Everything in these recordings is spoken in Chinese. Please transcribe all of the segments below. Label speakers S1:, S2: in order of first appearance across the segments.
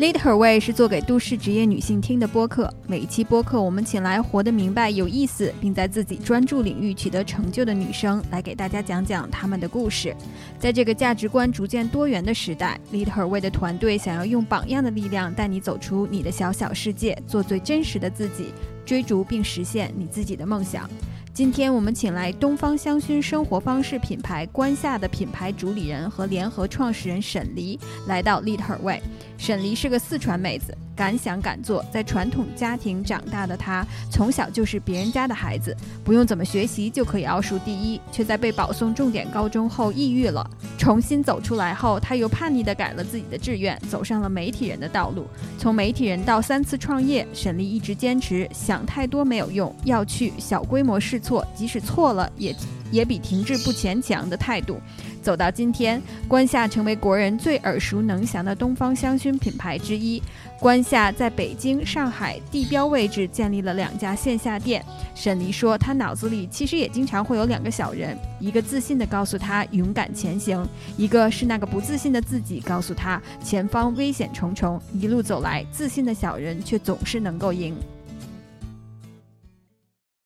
S1: Lead Her Way 是做给都市职业女性听的播客。每一期播客，我们请来活得明白、有意思，并在自己专注领域取得成就的女生，来给大家讲讲她们的故事。在这个价值观逐渐多元的时代，Lead Her Way 的团队想要用榜样的力量，带你走出你的小小世界，做最真实的自己，追逐并实现你自己的梦想。今天我们请来东方香薰生活方式品牌观夏的品牌主理人和联合创始人沈黎来到 Lead Her Way。沈黎是个四川妹子。敢想敢做，在传统家庭长大的他，从小就是别人家的孩子，不用怎么学习就可以奥数第一，却在被保送重点高中后抑郁了。重新走出来后，他又叛逆地改了自己的志愿，走上了媒体人的道路。从媒体人到三次创业，沈丽一直坚持想太多没有用，要去小规模试错，即使错了也也比停滞不前强的态度。走到今天，关夏成为国人最耳熟能详的东方香薰品牌之一。关夏在北京、上海地标位置建立了两家线下店。沈黎说，他脑子里其实也经常会有两个小人，一个自信的告诉他勇敢前行，一个是那个不自信的自己告诉他前方危险重重。一路走来，自信的小人却总是能够赢。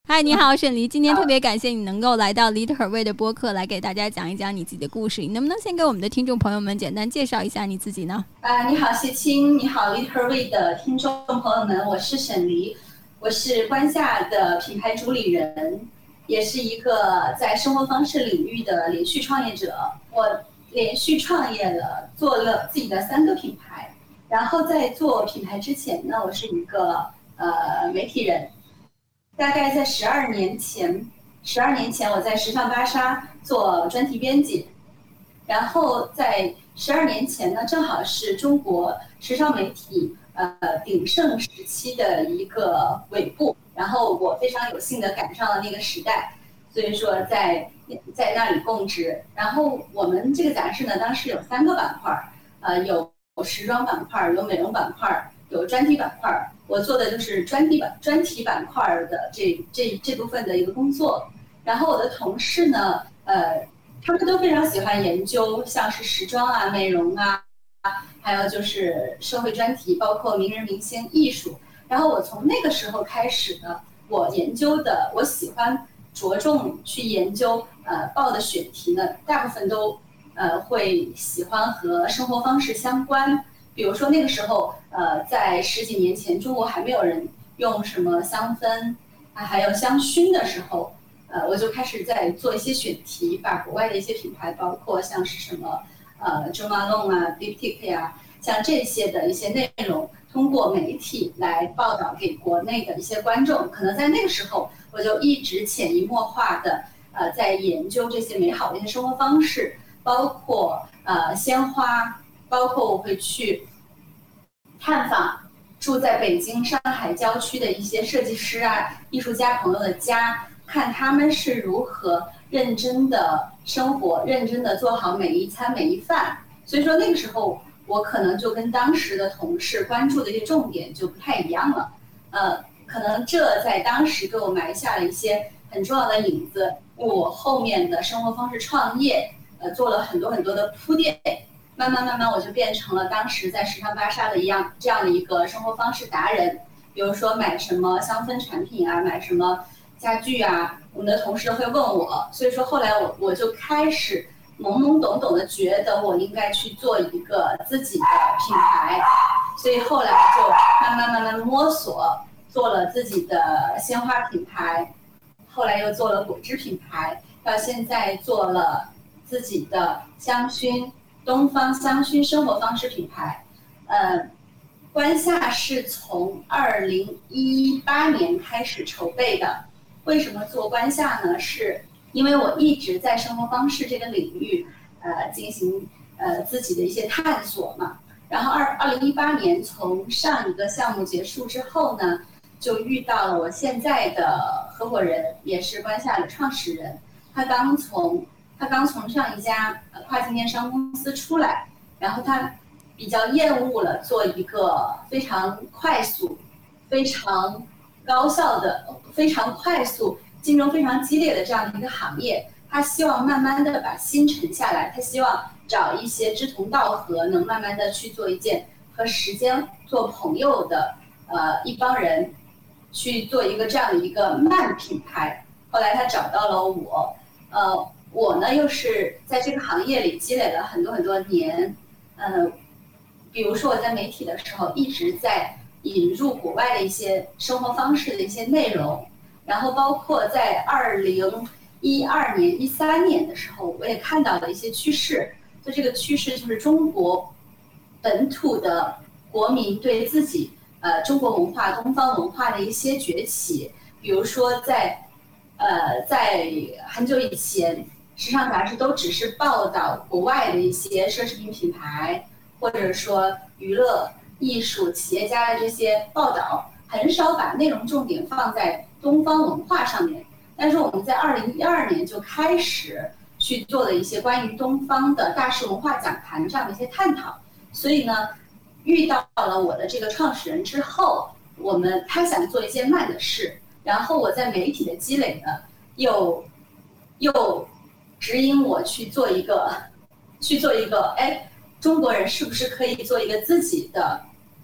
S1: 嗨，你好，沈黎。今天特别感谢你能够来到 Lead Her Way 的播客，来给大家讲一讲你自己的故事。你能不能先给我们的听众朋友们简单介绍一下你自己呢？
S2: 啊，你好，谢青。你好，Lead Her Way 的听众朋友们，我是沈黎，我是关夏的品牌主理人，也是一个在生活方式领域的连续创业者。我连续创业了，做了自己的三个品牌。然后在做品牌之前呢，我是一个呃媒体人。大概在十二年前，十二年前我在时尚芭莎做专题编辑，然后在十二年前呢，正好是中国时尚媒体呃鼎盛时期的一个尾部，然后我非常有幸的赶上了那个时代，所以说在在那里供职。然后我们这个杂志呢，当时有三个板块，呃，有时装板块，有美容板块。有专题板块，我做的就是专题板专题板块的这这这部分的一个工作。然后我的同事呢，呃，他们都非常喜欢研究，像是时装啊、美容啊，还有就是社会专题，包括名人明星、艺术。然后我从那个时候开始呢，我研究的，我喜欢着重去研究，呃，报的选题呢，大部分都呃会喜欢和生活方式相关。比如说那个时候，呃，在十几年前，中国还没有人用什么香氛啊，还有香薰的时候，呃，我就开始在做一些选题，把国外的一些品牌，包括像是什么，呃，Jo Malone 啊，Diptyque 呀，像这些的一些内容，通过媒体来报道给国内的一些观众。可能在那个时候，我就一直潜移默化的，呃，在研究这些美好的一些生活方式，包括呃鲜花。包括我会去探访住在北京、上海郊区的一些设计师啊、艺术家朋友的家，看他们是如何认真的生活、认真的做好每一餐每一饭。所以说那个时候，我可能就跟当时的同事关注的一些重点就不太一样了。呃，可能这在当时给我埋下了一些很重要的影子，我后面的生活方式创业，呃，做了很多很多的铺垫。慢慢慢慢，我就变成了当时在时尚芭莎的一样这样的一个生活方式达人。比如说买什么香氛产品啊，买什么家具啊，我们的同事会问我。所以说后来我我就开始懵懵懂懂的觉得我应该去做一个自己的品牌。所以后来就慢慢慢慢摸索，做了自己的鲜花品牌，后来又做了果汁品牌，到现在做了自己的香薰。东方香薰生活方式品牌，呃，关夏是从二零一八年开始筹备的。为什么做关夏呢？是因为我一直在生活方式这个领域，呃，进行呃自己的一些探索嘛。然后二二零一八年从上一个项目结束之后呢，就遇到了我现在的合伙人，也是关夏的创始人，他刚从。他刚从上一家跨境电商公司出来，然后他比较厌恶了做一个非常快速、非常高效的、非常快速、竞争非常激烈的这样的一个行业。他希望慢慢的把心沉下来，他希望找一些志同道合、能慢慢的去做一件和时间做朋友的呃一帮人，去做一个这样的一个慢品牌。后来他找到了我，呃，我呢又是在这个行业里积累了很多很多年，呃，比如说我在媒体的时候一直在引入国外的一些生活方式的一些内容，然后包括在二零一二年、一三年的时候，我也看到了一些趋势，就这个趋势就是中国本土的国民对自己呃中国文化、东方文化的一些崛起，比如说在。呃，在很久以前，时尚杂志都只是报道国外的一些奢侈品品牌，或者说娱乐、艺术、企业家的这些报道，很少把内容重点放在东方文化上面。但是我们在二零一二年就开始去做了一些关于东方的大师文化讲坛这样的一些探讨。所以呢，遇到了我的这个创始人之后，我们他想做一件慢的事。然后我在媒体的积累呢，又又指引我去做一个 去做一个，哎，中国人是不是可以做一个自己的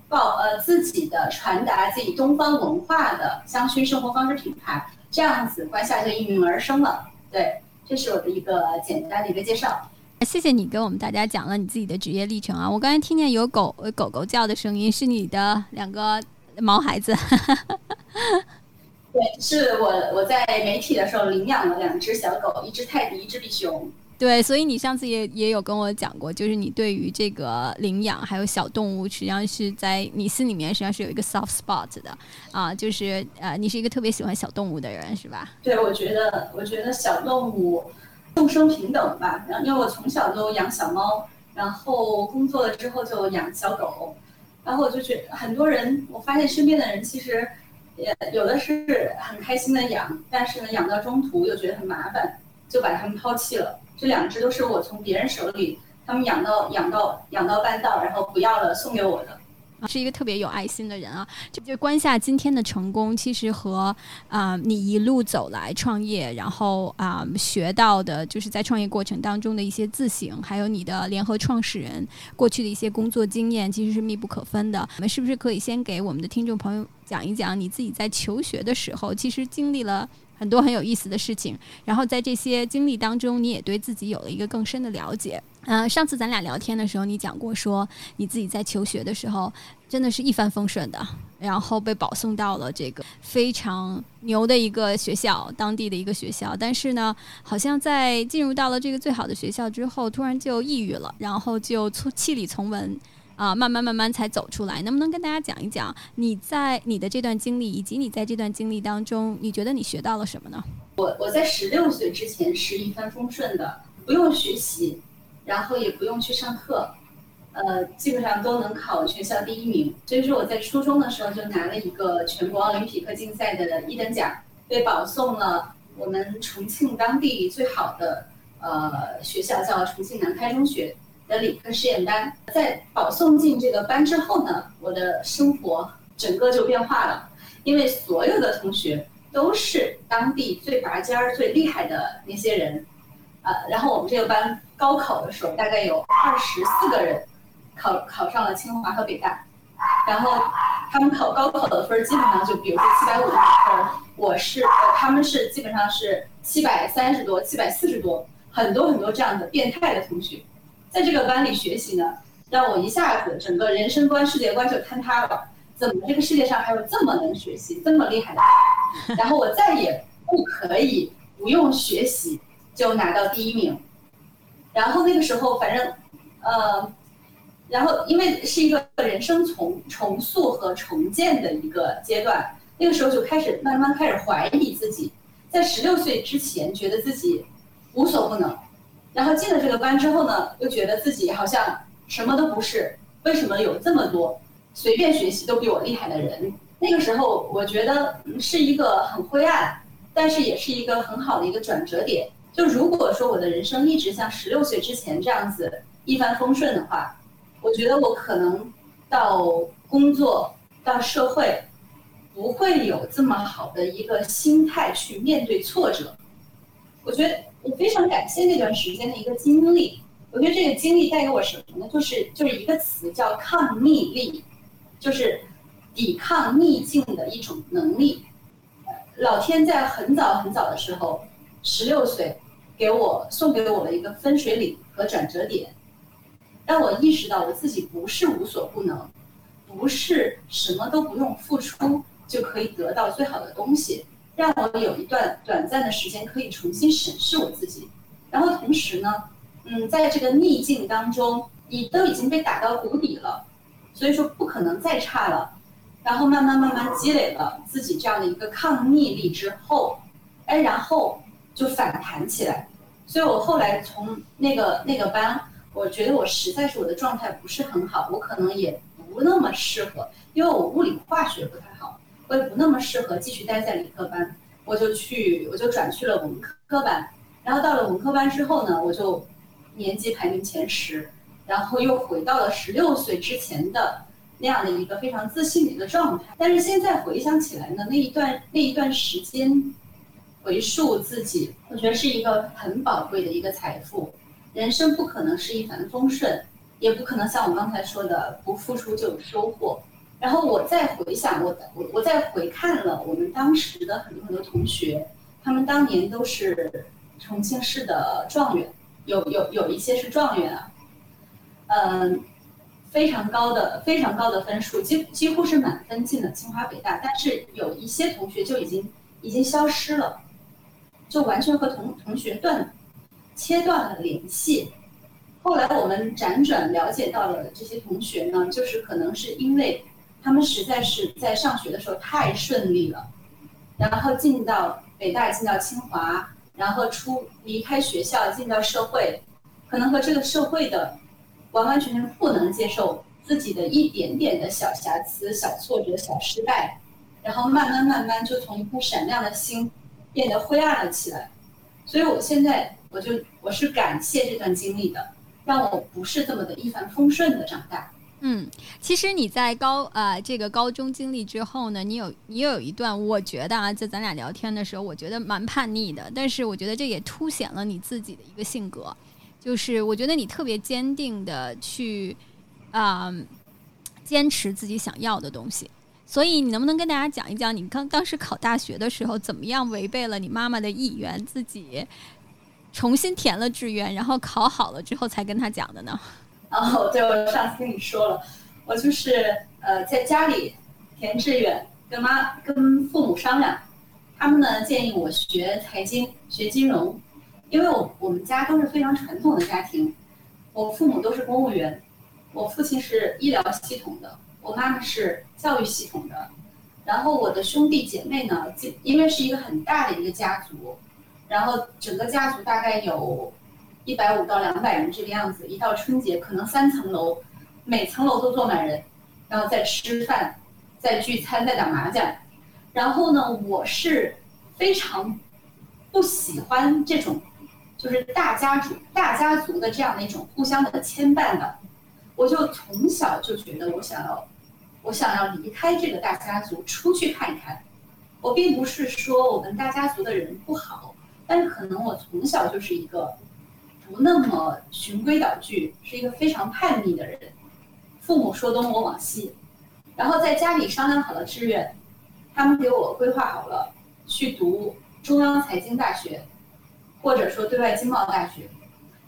S2: 报呃自己的传达自己东方文化的香薰生活方式品牌？这样子，关夏就应运而生了。对，这是我的一个简单的一个介绍。
S1: 谢谢你给我们大家讲了你自己的职业历程啊！我刚才听见有狗狗狗叫的声音，是你的两个毛孩子。
S2: 对，是我我在媒体的时候领养了两只小狗，一只泰迪，一只比熊。
S1: 对，所以你上次也也有跟我讲过，就是你对于这个领养还有小动物，实际上是在你心里面实际上是有一个 soft spot 的啊，就是呃，你是一个特别喜欢小动物的人，是吧？
S2: 对，我觉得我觉得小动物众生平等吧，然后因为我从小都养小猫，然后工作了之后就养小狗，然后我就觉得很多人，我发现身边的人其实。也有的是很开心的养，但是呢，养到中途又觉得很麻烦，就把它们抛弃了。这两只都是我从别人手里，他们养到养到养到半道，然后不要了送给我的。
S1: 是一个特别有爱心的人啊！就就关下今天的成功，其实和啊你一路走来创业，然后啊学到的，就是在创业过程当中的一些自省，还有你的联合创始人过去的一些工作经验，其实是密不可分的。我们是不是可以先给我们的听众朋友讲一讲你自己在求学的时候，其实经历了很多很有意思的事情，然后在这些经历当中，你也对自己有了一个更深的了解。嗯，上次咱俩聊天的时候，你讲过说你自己在求学的时候真的是一帆风顺的，然后被保送到了这个非常牛的一个学校，当地的一个学校。但是呢，好像在进入到了这个最好的学校之后，突然就抑郁了，然后就从气里从文啊，慢慢慢慢才走出来。能不能跟大家讲一讲你在你的这段经历，以及你在这段经历当中，你觉得你学到了什么呢？
S2: 我我在十六岁之前是一帆风顺的，不用学习。然后也不用去上课，呃，基本上都能考全校第一名。所以说我在初中的时候就拿了一个全国奥林匹克竞赛的一等奖，被保送了我们重庆当地最好的呃学校，叫重庆南开中学的理科实验班。在保送进这个班之后呢，我的生活整个就变化了，因为所有的同学都是当地最拔尖儿、最厉害的那些人。呃，然后我们这个班高考的时候，大概有二十四个人考考上了清华和北大，然后他们考高考的分儿基本上就比如说七百五十分，我是呃他们是基本上是七百三十多、七百四十多，很多很多这样的变态的同学，在这个班里学习呢，让我一下子整个人生观、世界观就坍塌了。怎么这个世界上还有这么能学习、这么厉害的人？然后我再也不可以不用学习。就拿到第一名，然后那个时候反正，呃，然后因为是一个人生重重塑和重建的一个阶段，那个时候就开始慢慢开始怀疑自己，在十六岁之前觉得自己无所不能，然后进了这个班之后呢，又觉得自己好像什么都不是，为什么有这么多随便学习都比我厉害的人？那个时候我觉得是一个很灰暗，但是也是一个很好的一个转折点。就如果说我的人生一直像十六岁之前这样子一帆风顺的话，我觉得我可能到工作到社会不会有这么好的一个心态去面对挫折。我觉得我非常感谢那段时间的一个经历，我觉得这个经历带给我什么呢？就是就是一个词叫抗逆力，就是抵抗逆境的一种能力。老天在很早很早的时候，十六岁，给我送给我了一个分水岭和转折点，让我意识到我自己不是无所不能，不是什么都不用付出就可以得到最好的东西，让我有一段短暂的时间可以重新审视我自己。然后同时呢，嗯，在这个逆境当中，你都已经被打到谷底了，所以说不可能再差了。然后慢慢慢慢积累了自己这样的一个抗逆力之后，哎，然后就反弹起来。所以我后来从那个那个班，我觉得我实在是我的状态不是很好，我可能也不那么适合，因为我物理化学不太好，我也不那么适合继续待在理科班，我就去我就转去了文科班。然后到了文科班之后呢，我就年级排名前十，然后又回到了十六岁之前的。那样的一个非常自信的一个状态，但是现在回想起来呢，那一段那一段时间，回溯自己，我觉得是一个很宝贵的一个财富。人生不可能是一帆风顺，也不可能像我刚才说的不付出就有收获。然后我再回想，我我我再回看了我们当时的很多很多同学，他们当年都是重庆市的状元，有有有一些是状元啊，嗯。非常高的、非常高的分数，几几乎是满分进了清华北大。但是有一些同学就已经已经消失了，就完全和同同学断切断了联系。后来我们辗转了解到了这些同学呢，就是可能是因为他们实在是在上学的时候太顺利了，然后进到北大、进到清华，然后出离开学校进到社会，可能和这个社会的。完完全全不能接受自己的一点点的小瑕疵、小挫折、小失败，然后慢慢慢慢就从一颗闪亮的心变得灰暗了起来。所以我现在我就我是感谢这段经历的，让我不是这么的一帆风顺的长大。
S1: 嗯，其实你在高呃这个高中经历之后呢，你有你有一段，我觉得啊，在咱俩聊天的时候，我觉得蛮叛逆的，但是我觉得这也凸显了你自己的一个性格。就是我觉得你特别坚定的去，啊，坚持自己想要的东西。所以你能不能跟大家讲一讲，你刚当时考大学的时候，怎么样违背了你妈妈的意愿，自己重新填了志愿，然后考好了之后才跟他讲的呢？
S2: 哦，对，我上次跟你说了，我就是呃在家里填志愿，跟妈跟父母商量，他们呢建议我学财经，学金融。因为我我们家都是非常传统的家庭，我父母都是公务员，我父亲是医疗系统的，我妈妈是教育系统的，然后我的兄弟姐妹呢，因为是一个很大的一个家族，然后整个家族大概有，一百五到两百人这个样子，一到春节可能三层楼，每层楼都坐满人，然后在吃饭，在聚餐，在打麻将，然后呢，我是非常不喜欢这种。就是大家族、大家族的这样的一种互相的牵绊的，我就从小就觉得我想要，我想要离开这个大家族，出去看一看。我并不是说我们大家族的人不好，但是可能我从小就是一个不那么循规蹈矩，是一个非常叛逆的人。父母说东我往西，然后在家里商量好了志愿，他们给我规划好了去读中央财经大学。或者说对外经贸大学，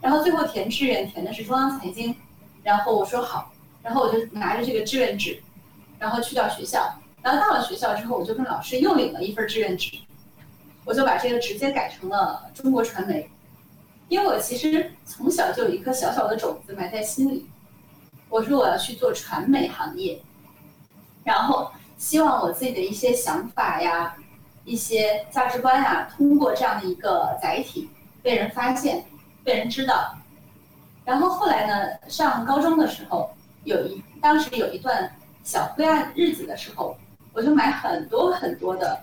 S2: 然后最后填志愿填的是中央财经，然后我说好，然后我就拿着这个志愿纸，然后去到学校，然后到了学校之后，我就跟老师又领了一份志愿纸，我就把这个直接改成了中国传媒，因为我其实从小就有一颗小小的种子埋在心里，我说我要去做传媒行业，然后希望我自己的一些想法呀。一些价值观啊，通过这样的一个载体被人发现、被人知道。然后后来呢，上高中的时候，有一当时有一段小灰暗日子的时候，我就买很多很多的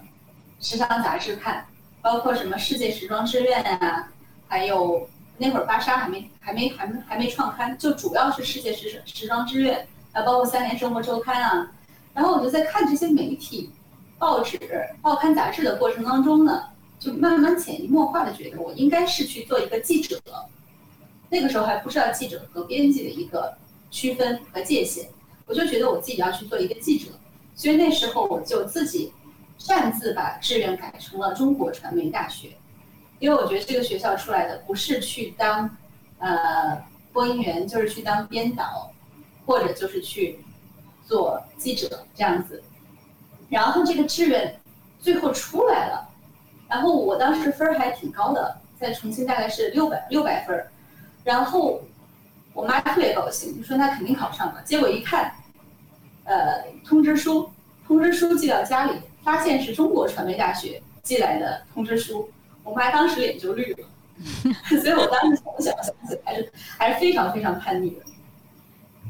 S2: 时尚杂志看，包括什么《世界时装志愿》啊，还有那会儿芭莎还没还没还没还没创刊，就主要是《世界时时装志愿》啊，包括《三联生活周刊》啊。然后我就在看这些媒体。报纸、报刊、杂志的过程当中呢，就慢慢潜移默化的觉得我应该是去做一个记者。那个时候还不知道记者和编辑的一个区分和界限，我就觉得我自己要去做一个记者，所以那时候我就自己擅自把志愿改成了中国传媒大学，因为我觉得这个学校出来的不是去当呃播音员，就是去当编导，或者就是去做记者这样子。然后这个志愿最后出来了，然后我当时分儿还挺高的，在重庆大概是六百六百分儿，然后我妈特别高兴，就说那肯定考上了。结果一看，呃，通知书，通知书寄到家里，发现是中国传媒大学寄来的通知书，我妈当时脸就绿了。所以我当时从小想起还是还是非常非常叛逆的。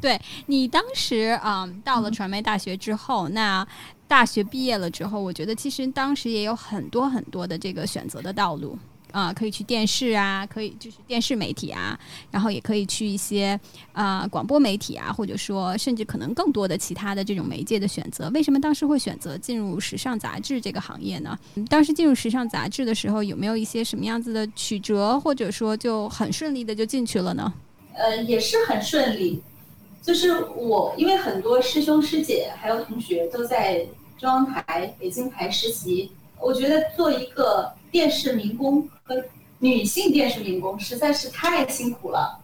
S1: 对你当时啊，到了传媒大学之后，那。大学毕业了之后，我觉得其实当时也有很多很多的这个选择的道路啊，可以去电视啊，可以就是电视媒体啊，然后也可以去一些啊广播媒体啊，或者说甚至可能更多的其他的这种媒介的选择。为什么当时会选择进入时尚杂志这个行业呢？当时进入时尚杂志的时候，有没有一些什么样子的曲折，或者说就很顺利的就进去了呢？
S2: 呃，也是很顺利，就是我因为很多师兄师姐还有同学都在。中央台、北京台实习，我觉得做一个电视民工和女性电视民工实在是太辛苦了，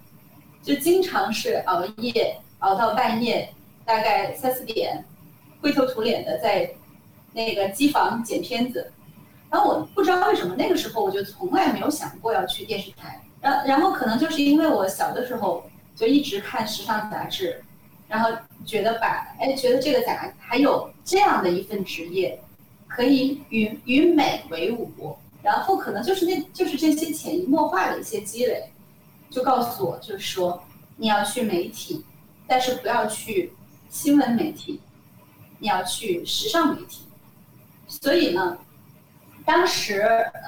S2: 就经常是熬夜熬到半夜，大概三四点，灰头土脸的在那个机房剪片子。然后我不知道为什么那个时候我就从来没有想过要去电视台，然然后可能就是因为我小的时候就一直看时尚杂志。然后觉得把哎，觉得这个咋还有这样的一份职业，可以与与美为伍，然后可能就是那就是这些潜移默化的一些积累，就告诉我，就是说你要去媒体，但是不要去新闻媒体，你要去时尚媒体。所以呢，当时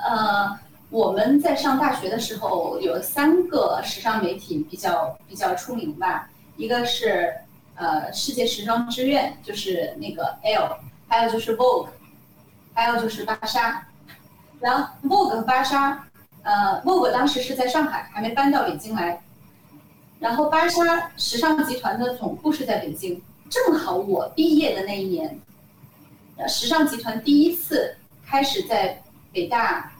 S2: 呃我们在上大学的时候，有三个时尚媒体比较比较出名吧，一个是。呃，世界时装之愿就是那个 L，还有就是 Vogue，还有就是芭莎。然后 Vogue 和芭莎，呃，Vogue 当时是在上海，还没搬到北京来。然后芭莎时尚集团的总部是在北京，正好我毕业的那一年，呃，时尚集团第一次开始在北大、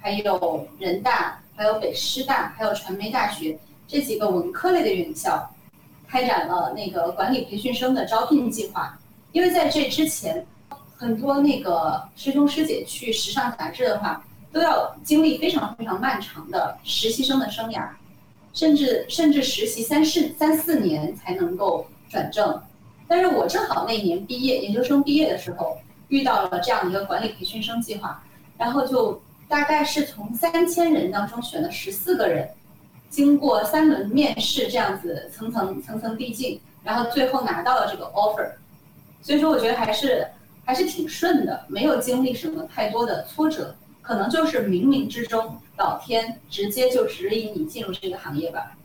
S2: 还有人大、还有北师大、还有传媒大学这几个文科类的院校。开展了那个管理培训生的招聘计划，因为在这之前，很多那个师兄师姐去时尚杂志的话，都要经历非常非常漫长的实习生的生涯，甚至甚至实习三四三四年才能够转正。但是我正好那年毕业，研究生毕业的时候遇到了这样一个管理培训生计划，然后就大概是从三千人当中选了十四个人。经过三轮面试，这样子层层层层递进，然后最后拿到了这个 offer，所以说我觉得还是还是挺顺的，没有经历什么太多的挫折，可能就是冥冥之中老天直接就指引你进入这个行业吧。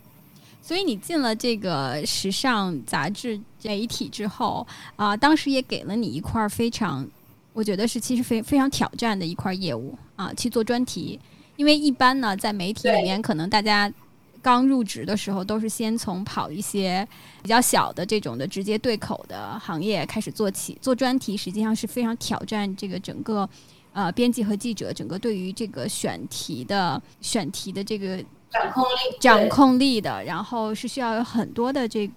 S1: 所以你进了这个时尚杂志媒体之后啊，当时也给了你一块非常，我觉得是其实非非常挑战的一块业务啊，去做专题，因为一般呢在媒体里面可能大家。刚入职的时候，都是先从跑一些比较小的这种的直接对口的行业开始做起。做专题实际上是非常挑战这个整个呃编辑和记者整个对于这个选题的选题的这个
S2: 掌控力
S1: 掌控力的，然后是需要有很多的这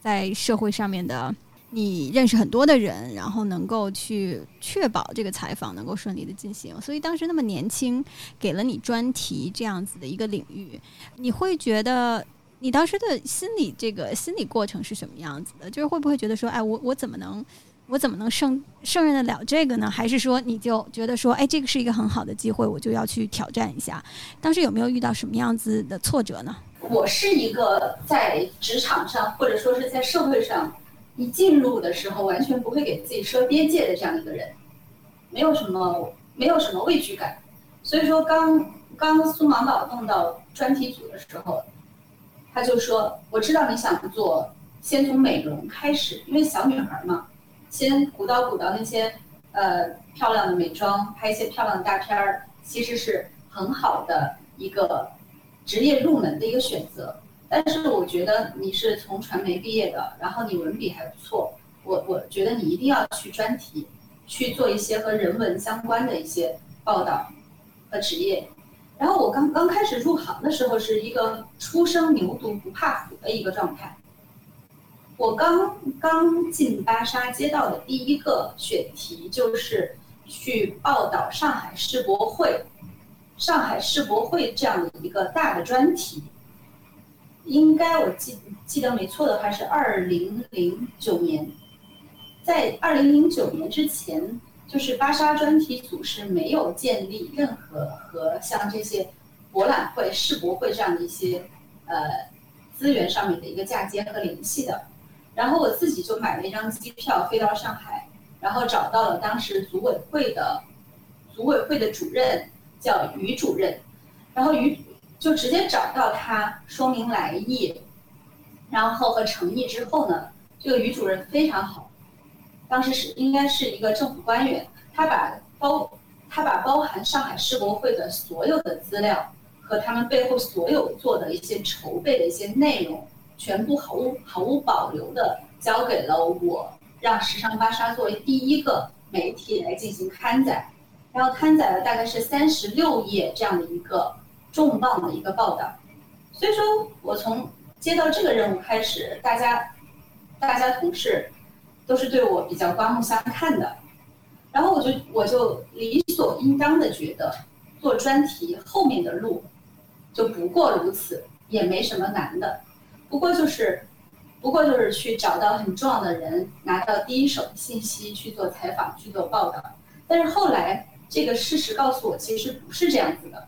S1: 在社会上面的。你认识很多的人，然后能够去确保这个采访能够顺利的进行。所以当时那么年轻，给了你专题这样子的一个领域，你会觉得你当时的心理这个心理过程是什么样子的？就是会不会觉得说，哎，我我怎么能我怎么能胜胜任得了这个呢？还是说你就觉得说，哎，这个是一个很好的机会，我就要去挑战一下？当时有没有遇到什么样子的挫折呢？
S2: 我是一个在职场上或者说是在社会上。一进入的时候，完全不会给自己设边界的这样一个人，没有什么没有什么畏惧感，所以说刚刚苏芒宝弄到专题组的时候，他就说我知道你想做，先从美容开始，因为小女孩嘛，先鼓捣鼓捣那些呃漂亮的美妆，拍一些漂亮的大片儿，其实是很好的一个职业入门的一个选择。但是我觉得你是从传媒毕业的，然后你文笔还不错，我我觉得你一定要去专题，去做一些和人文相关的一些报道和职业。然后我刚刚开始入行的时候是一个初生牛犊不怕虎的一个状态。我刚刚进芭莎接到的第一个选题就是去报道上海世博会，上海世博会这样的一个大的专题。应该我记记得没错的话是二零零九年，在二零零九年之前。就是芭莎专题组是没有建立任何和像这些博览会、世博会这样的一些呃资源上面的一个嫁接和联系的。然后我自己就买了一张机票飞到上海，然后找到了当时组委会的组委会的主任叫于主任，然后于就直接找到他说明来意，然后和诚意之后呢，这个于主任非常好。当时是应该是一个政府官员，他把包他把包含上海世博会的所有的资料和他们背后所有做的一些筹备的一些内容，全部毫无毫无保留的交给了我，让时尚芭莎作为第一个媒体来进行刊载，然后刊载了大概是三十六页这样的一个重磅的一个报道，所以说我从接到这个任务开始，大家大家同事。都是对我比较刮目相看的，然后我就我就理所应当的觉得，做专题后面的路，就不过如此，也没什么难的，不过就是，不过就是去找到很重要的人，拿到第一手信息去做采访去做报道。但是后来这个事实告诉我，其实不是这样子的，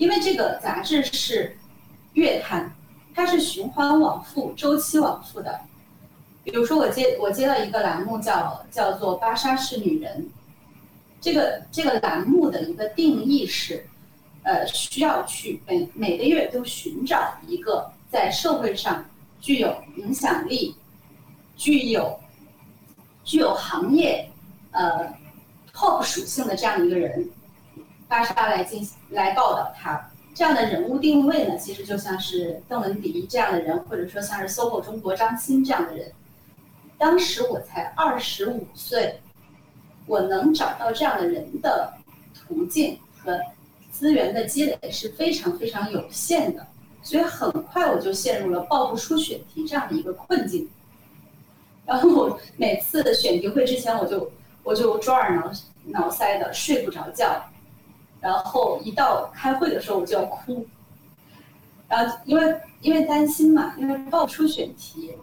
S2: 因为这个杂志是月刊，它是循环往复、周期往复的。比如说，我接我接到一个栏目，叫叫做“芭莎是女人”。这个这个栏目的一个定义是，呃，需要去每每个月都寻找一个在社会上具有影响力、具有具有行业呃 top 属性的这样一个人，芭莎来进行来报道他。这样的人物定位呢，其实就像是邓文迪这样的人，或者说像是 SOHO 中国张欣这样的人。当时我才二十五岁，我能找到这样的人的途径和资源的积累是非常非常有限的，所以很快我就陷入了报不出选题这样的一个困境。然后我每次选题会之前，我就我就抓耳挠挠腮的睡不着觉，然后一到开会的时候我就要哭，然后因为因为担心嘛，因为报不出选题。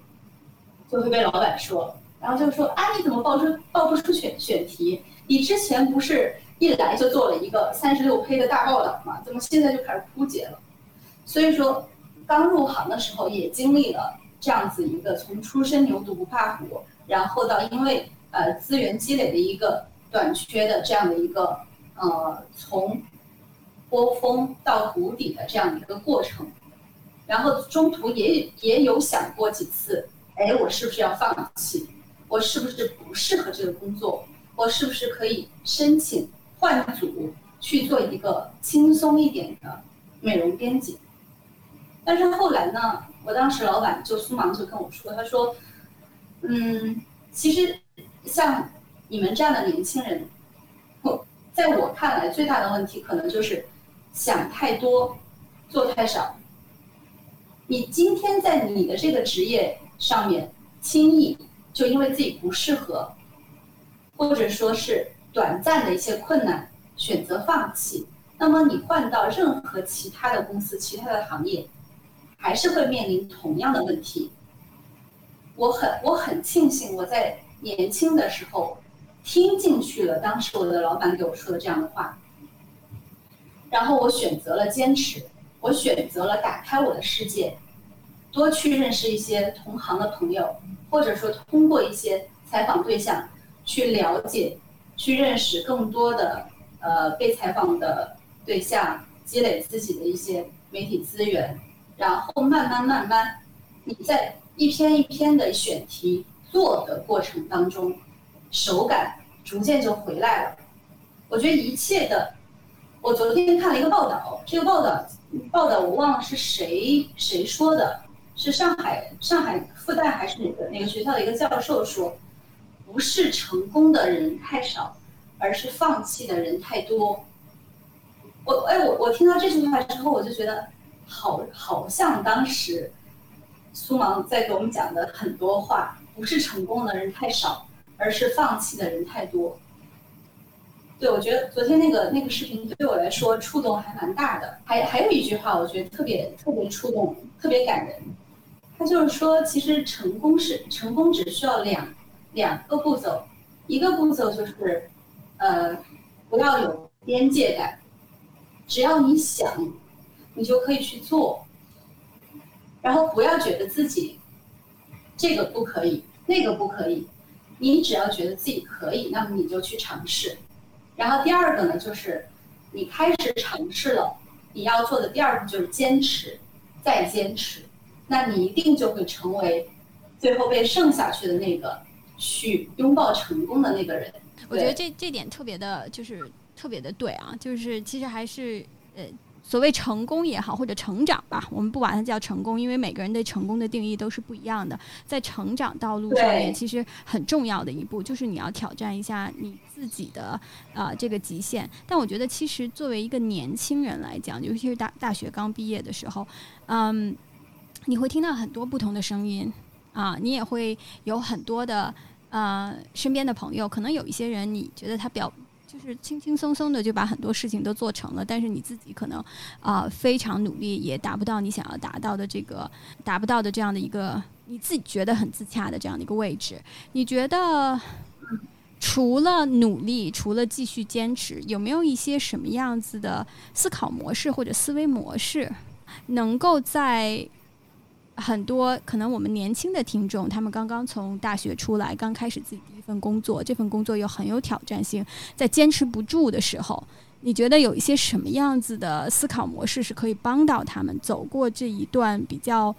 S2: 就会被老板说，然后就说啊，你怎么报出报不出选选题？你之前不是一来就做了一个三十六 K 的大报道嘛？怎么现在就开始枯竭了？所以说，刚入行的时候也经历了这样子一个从出生牛犊不怕虎，然后到因为呃资源积累的一个短缺的这样的一个呃从波峰到谷底的这样一个过程，然后中途也也有想过几次。哎，我是不是要放弃？我是不是不适合这个工作？我是不是可以申请换组去做一个轻松一点的美容编辑？但是后来呢，我当时老板就苏芒就跟我说，他说：“嗯，其实像你们这样的年轻人，在我看来最大的问题可能就是想太多，做太少。你今天在你的这个职业。”上面轻易就因为自己不适合，或者说是短暂的一些困难选择放弃，那么你换到任何其他的公司、其他的行业，还是会面临同样的问题。我很我很庆幸我在年轻的时候听进去了当时我的老板给我说的这样的话，然后我选择了坚持，我选择了打开我的世界。多去认识一些同行的朋友，或者说通过一些采访对象去了解、去认识更多的呃被采访的对象，积累自己的一些媒体资源，然后慢慢慢慢，你在一篇一篇的选题做的过程当中，手感逐渐就回来了。我觉得一切的，我昨天看了一个报道，这个报道报道我忘了是谁谁说的，是上海上海复旦还是哪个哪个学校的一个教授说，不是成功的人太少，而是放弃的人太多。我哎我我听到这句话之后，我就觉得好好像当时苏芒在给我们讲的很多话，不是成功的人太少，而是放弃的人太多。对，我觉得昨天那个那个视频对我来说触动还蛮大的。还还有一句话，我觉得特别特别触动，特别感人。他就是说，其实成功是成功只需要两两个步骤，一个步骤就是，呃，不要有边界感，只要你想，你就可以去做。然后不要觉得自己这个不可以，那个不可以，你只要觉得自己可以，那么你就去尝试。然后第二个呢，就是你开始尝试了，你要做的第二步就是坚持，再坚持，那你一定就会成为最后被剩下去的那个去拥抱成功的那个人。
S1: 我觉得这这点特别的，就是特别的对啊，就是其实还是呃。所谓成功也好，或者成长吧，我们不把它叫成功，因为每个人对成功的定义都是不一样的。在成长道路上面，其实很重要的一步就是你要挑战一下你自己的啊这个极限。但我觉得，其实作为一个年轻人来讲，尤其是大大学刚毕业的时候，嗯，你会听到很多不同的声音啊，你也会有很多的呃身边的朋友，可能有一些人你觉得他表。是轻轻松松的就把很多事情都做成了，但是你自己可能啊非常努力，也达不到你想要达到的这个达不到的这样的一个你自己觉得很自洽的这样的一个位置。你觉得除了努力，除了继续坚持，有没有一些什么样子的思考模式或者思维模式，能够在？很多可能我们年轻的听众，他们刚刚从大学出来，刚开始自己第一份工作，这份工作又很有挑战性，在坚持不住的时候，你觉得有一些什么样子的思考模式是可以帮到他们走过这一段比较，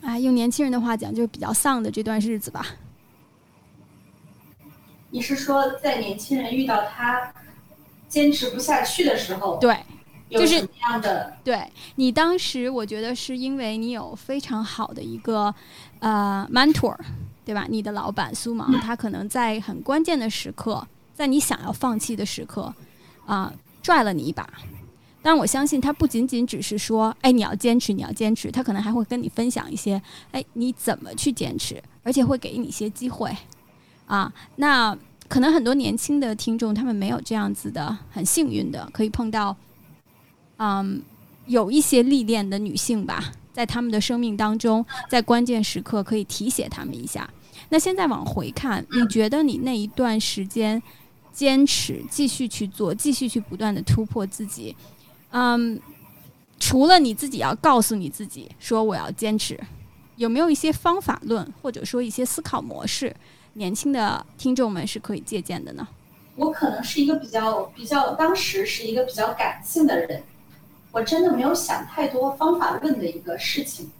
S1: 啊，用年轻人的话讲，就是比较丧的这段日子吧？
S2: 你是说，在年轻人遇到他坚持不下去的时候？
S1: 对。
S2: 就是这样的？
S1: 对你当时，我觉得是因为你有非常好的一个呃 mentor，对吧？你的老板苏芒，他可能在很关键的时刻，在你想要放弃的时刻，啊，拽了你一把。但我相信他不仅仅只是说，哎，你要坚持，你要坚持，他可能还会跟你分享一些，哎，你怎么去坚持，而且会给你一些机会，啊，那可能很多年轻的听众他们没有这样子的，很幸运的可以碰到。嗯，有一些历练的女性吧，在他们的生命当中，在关键时刻可以提携他们一下。那现在往回看，你觉得你那一段时间坚持继续去做，继续去不断的突破自己，嗯，除了你自己要告诉你自己说我要坚持，有没有一些方法论或者说一些思考模式，年轻的听众们是可以借鉴的呢？
S2: 我可能是一个比较比较，当时是一个比较感性的人。我真的没有想太多方法论的一个事情，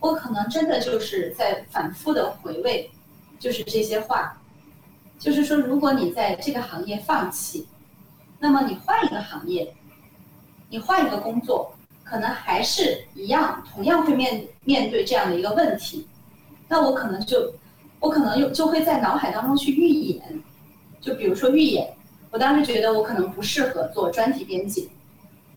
S2: 我可能真的就是在反复的回味，就是这些话，就是说，如果你在这个行业放弃，那么你换一个行业，你换一个工作，可能还是一样，同样会面面对这样的一个问题，那我可能就，我可能又就会在脑海当中去预演，就比如说预演，我当时觉得我可能不适合做专题编辑。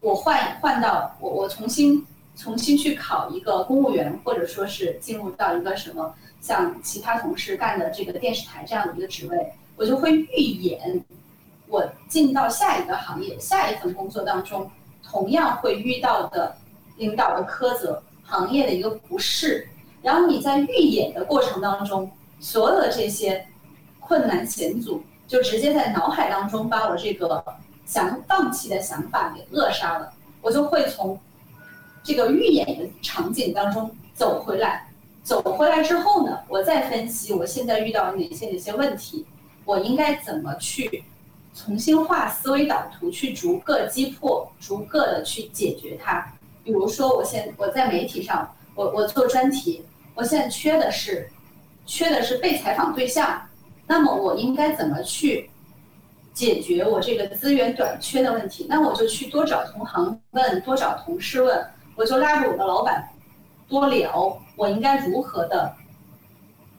S2: 我换换到我我重新重新去考一个公务员，或者说是进入到一个什么像其他同事干的这个电视台这样的一个职位，我就会预演我进到下一个行业、下一份工作当中，同样会遇到的领导的苛责、行业的一个不适。然后你在预演的过程当中，所有的这些困难险阻，就直接在脑海当中把我这个。想放弃的想法给扼杀了，我就会从这个预演的场景当中走回来。走回来之后呢，我再分析我现在遇到哪些哪些问题，我应该怎么去重新画思维导图，去逐个击破，逐个的去解决它。比如说，我现我在媒体上，我我做专题，我现在缺的是缺的是被采访对象，那么我应该怎么去？解决我这个资源短缺的问题，那我就去多找同行问，多找同事问，我就拉着我的老板多聊，我应该如何的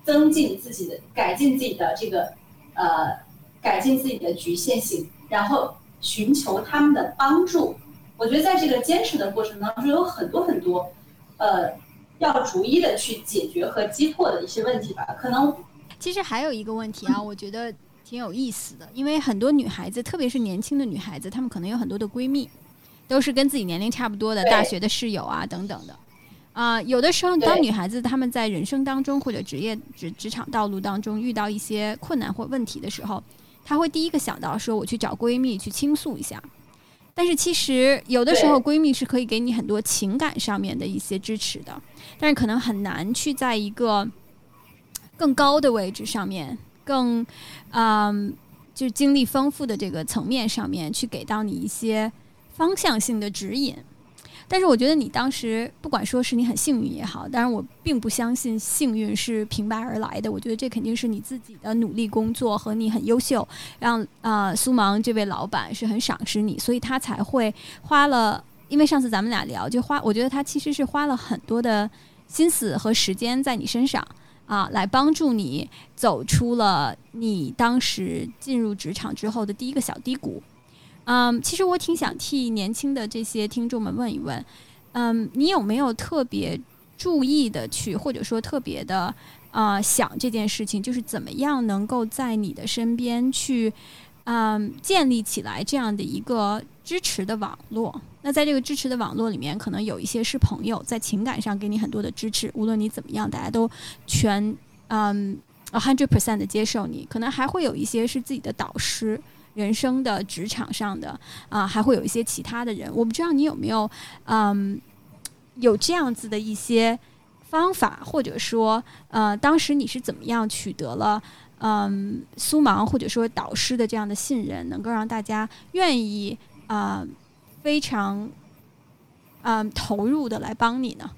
S2: 增进自己的、改进自己的这个呃，改进自己的局限性，然后寻求他们的帮助。我觉得在这个坚持的过程当中，有很多很多呃，要逐一的去解决和击破的一些问题吧。可能
S1: 其实还有一个问题啊，我觉得。挺有意思的，因为很多女孩子，特别是年轻的女孩子，她们可能有很多的闺蜜，都是跟自己年龄差不多的大学的室友啊等等的。啊，有的时候，当女孩子她们在人生当中或者职业职职场道路当中遇到一些困难或问题的时候，她会第一个想到说我去找闺蜜去倾诉一下。但是其实有的时候闺蜜是可以给你很多情感上面的一些支持的，但是可能很难去在一个更高的位置上面。更，嗯，就是经历丰富的这个层面上面去给到你一些方向性的指引，但是我觉得你当时不管说是你很幸运也好，当然我并不相信幸运是平白而来的，我觉得这肯定是你自己的努力工作和你很优秀，让啊苏芒这位老板是很赏识你，所以他才会花了，因为上次咱们俩聊就花，我觉得他其实是花了很多的心思和时间在你身上。啊，来帮助你走出了你当时进入职场之后的第一个小低谷。嗯，其实我挺想替年轻的这些听众们问一问，嗯，你有没有特别注意的去，或者说特别的啊想这件事情，就是怎么样能够在你的身边去，嗯，建立起来这样的一个支持的网络。那在这个支持的网络里面，可能有一些是朋友，在情感上给你很多的支持，无论你怎么样，大家都全嗯 a hundred percent 的接受你。可能还会有一些是自己的导师，人生的职场上的啊，还会有一些其他的人。我不知道你有没有嗯有这样子的一些方法，或者说呃，当时你是怎么样取得了嗯苏芒或者说导师的这样的信任，能够让大家愿意啊？非常，嗯，投入的来帮你呢。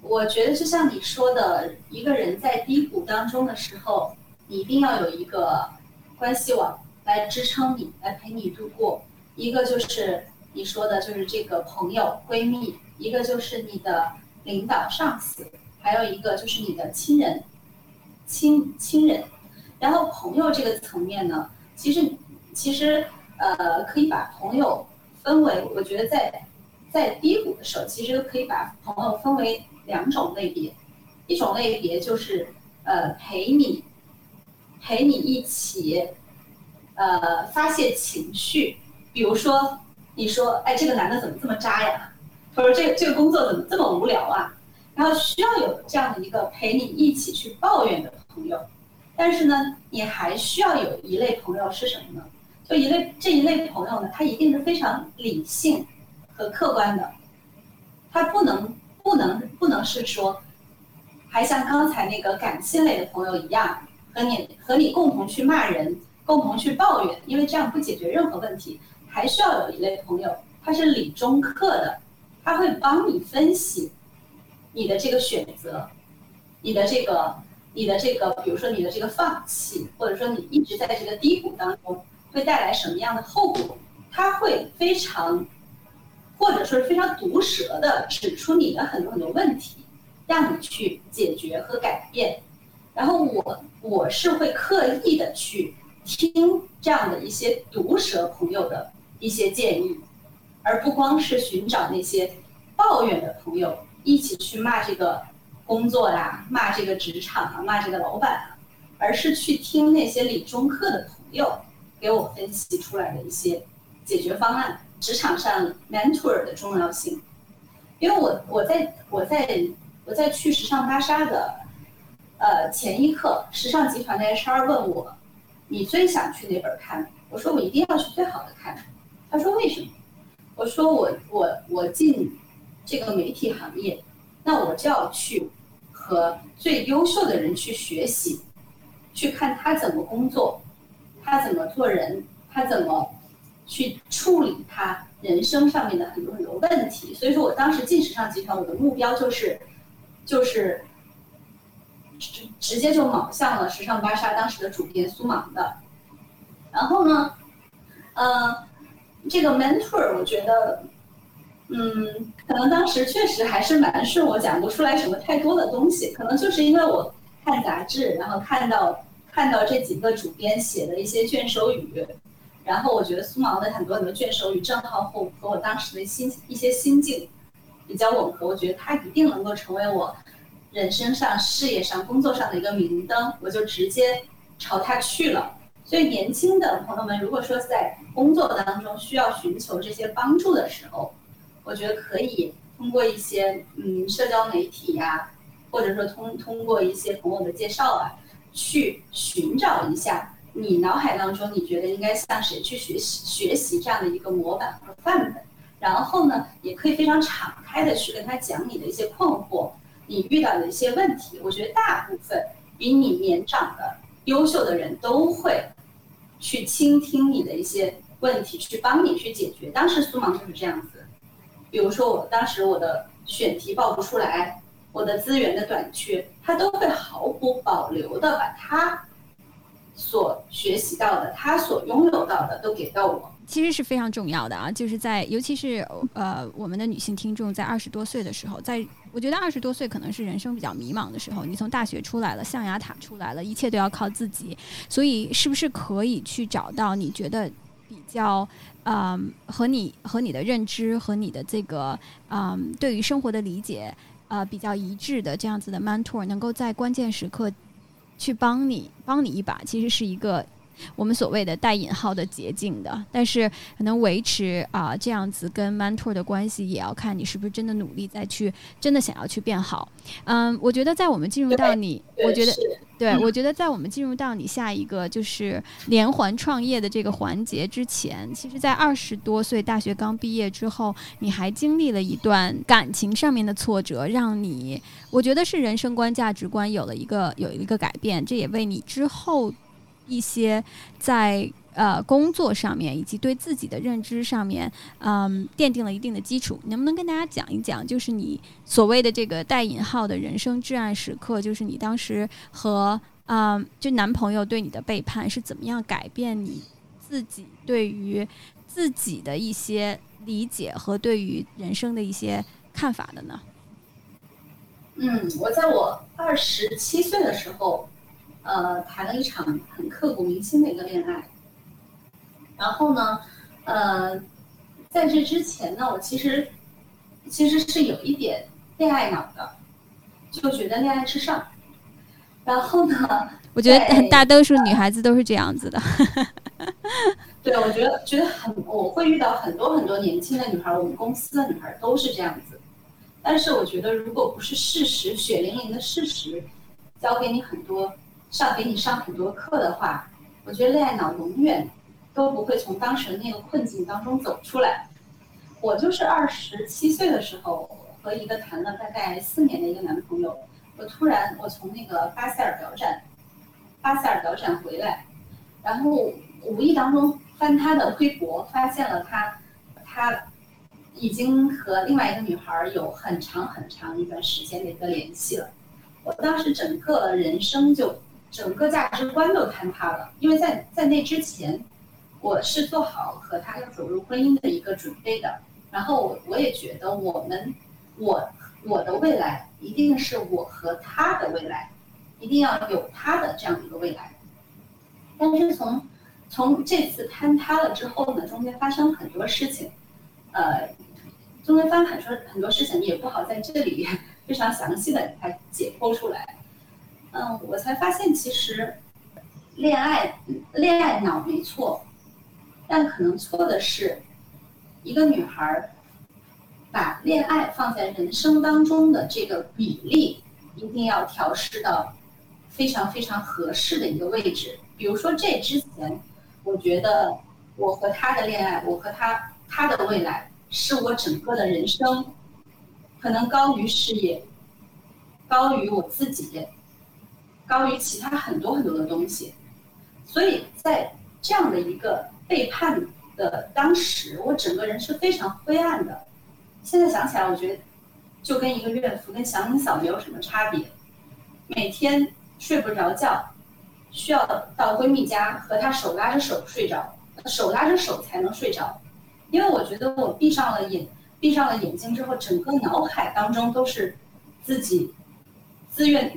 S2: 我觉得就像你说的，一个人在低谷当中的时候，你一定要有一个关系网来支撑你，来陪你度过。一个就是你说的，就是这个朋友、闺蜜；一个就是你的领导、上司；还有一个就是你的亲人、亲亲人。然后朋友这个层面呢，其实其实。呃，可以把朋友分为，我觉得在在低谷的时候，其实可以把朋友分为两种类别，一种类别就是呃陪你陪你一起呃发泄情绪，比如说你说哎这个男的怎么这么渣呀，或者这这个工作怎么这么无聊啊，然后需要有这样的一个陪你一起去抱怨的朋友，但是呢，你还需要有一类朋友是什么呢？就一类这一类朋友呢，他一定是非常理性和客观的，他不能不能不能是说，还像刚才那个感性类的朋友一样，和你和你共同去骂人，共同去抱怨，因为这样不解决任何问题。还需要有一类朋友，他是理中客的，他会帮你分析你的这个选择，你的这个你的这个，比如说你的这个放弃，或者说你一直在这个低谷当中。会带来什么样的后果？他会非常，或者说是非常毒舌的指出你的很多很多问题，让你去解决和改变。然后我我是会刻意的去听这样的一些毒舌朋友的一些建议，而不光是寻找那些抱怨的朋友一起去骂这个工作呀、骂这个职场啊、骂这个老板啊，而是去听那些理中客的朋友。给我分析出来的一些解决方案，职场上 mentor 的重要性。因为我我在我在我在去时尚芭莎的呃前一刻，时尚集团的 HR 问我，你最想去哪本看？我说我一定要去最好的看。他说为什么？我说我我我进这个媒体行业，那我就要去和最优秀的人去学习，去看他怎么工作。他怎么做人？他怎么去处理他人生上面的很多很多问题？所以说我当时进时尚集团，我的目标就是，就是直直接就卯向了时尚芭莎当时的主编苏芒的，然后呢，呃，这个 mentor 我觉得，嗯，可能当时确实还是蛮顺，我讲不出来什么太多的东西，可能就是因为我看杂志，然后看到看到这几个主编写的一些卷首语，然后我觉得苏毛的很多很多卷首语正好和和我当时的心一些心境比较吻合，我觉得他一定能够成为我人生上、事业上、工作上的一个明灯，我就直接朝他去了。所以，年轻的朋友们，如果说在工作当中需要寻求这些帮助的时候，我觉得可以通过一些嗯社交媒体呀，或者说通通过一些朋友的介绍啊，去寻找一下你脑海当中你觉得应该向谁去学习学习这样的一个模板和范本。然后呢，也可以非常敞开的去跟他讲你的一些困惑，你遇到的一些问题。我觉得大部分比你年长的优秀的人都会。去倾听你的一些问题，去帮你去解决。当时苏芒就是这样子，比如说我当时我的选题报不出来，我的资源的短缺，他都会毫不保留的把他所学习到的、他所拥有到的都给到我。
S1: 其实是非常重要的啊，就是在尤其是呃我们的女性听众在二十多岁的时候，在我觉得二十多岁可能是人生比较迷茫的时候，你从大学出来了，象牙塔出来了，一切都要靠自己，所以是不是可以去找到你觉得比较嗯和你和你的认知和你的这个嗯对于生活的理解呃比较一致的这样子的 mentor，能够在关键时刻去帮你帮你一把，其实是一个。我们所谓的带引号的捷径的，但是可能维持啊这样子跟 mentor 的关系，也要看你是不是真的努力再去，真的想要去变好。嗯，我觉得在我们进入到你，我觉得对，我觉得在我们进入到你下一个就是连环创业的这个环节之前，其实，在二十多岁大学刚毕业之后，你还经历了一段感情上面的挫折，让你我觉得是人生观、价值观有了一个有一个改变，这也为你之后。一些在呃工作上面以及对自己的认知上面，嗯，奠定了一定的基础。能不能跟大家讲一讲，就是你所谓的这个带引号的人生至暗时刻，就是你当时和嗯，就男朋友对你的背叛是怎么样改变你自己对于自己的一些理解和对于人生的一些看法的呢？
S2: 嗯，我在我二十七岁的时候。呃，谈了一场很刻骨铭心的一个恋爱。然后呢，呃，在这之前呢，我其实其实是有一点恋爱脑的，就觉得恋爱至上。然后呢，
S1: 我觉得大多数女孩子都是这样子的。
S2: 对，我觉得觉得很，我会遇到很多很多年轻的女孩，我们公司的女孩都是这样子。但是我觉得，如果不是事实，血淋淋的事实，教给你很多。上给你上很多课的话，我觉得恋爱脑永远都不会从当时的那个困境当中走出来。我就是二十七岁的时候和一个谈了大概四年的一个男朋友，我突然我从那个巴塞尔表展，巴塞尔表展回来，然后无意当中翻他的微博，发现了他他已经和另外一个女孩有很长很长一段时间的一个联系了。我当时整个人生就。整个价值观都坍塌了，因为在在那之前，我是做好和他要走入婚姻的一个准备的。然后我我也觉得我们，我我的未来一定是我和他的未来，一定要有他的这样一个未来。但是从从这次坍塌了之后呢，中间发生很多事情，呃，中间发生很多很多事情也不好在这里非常详细的给他解剖出来。嗯，我才发现其实，恋爱恋爱脑没错，但可能错的是，一个女孩把恋爱放在人生当中的这个比例，一定要调试到非常非常合适的一个位置。比如说这之前，我觉得我和他的恋爱，我和他他的未来，是我整个的人生，可能高于事业，高于我自己。高于其他很多很多的东西，所以在这样的一个背叛的当时，我整个人是非常灰暗的。现在想起来，我觉得就跟一个怨妇跟祥林嫂没有什么差别，每天睡不着觉，需要到闺蜜家和她手拉着手睡着，手拉着手才能睡着，因为我觉得我闭上了眼，闭上了眼睛之后，整个脑海当中都是自己自怨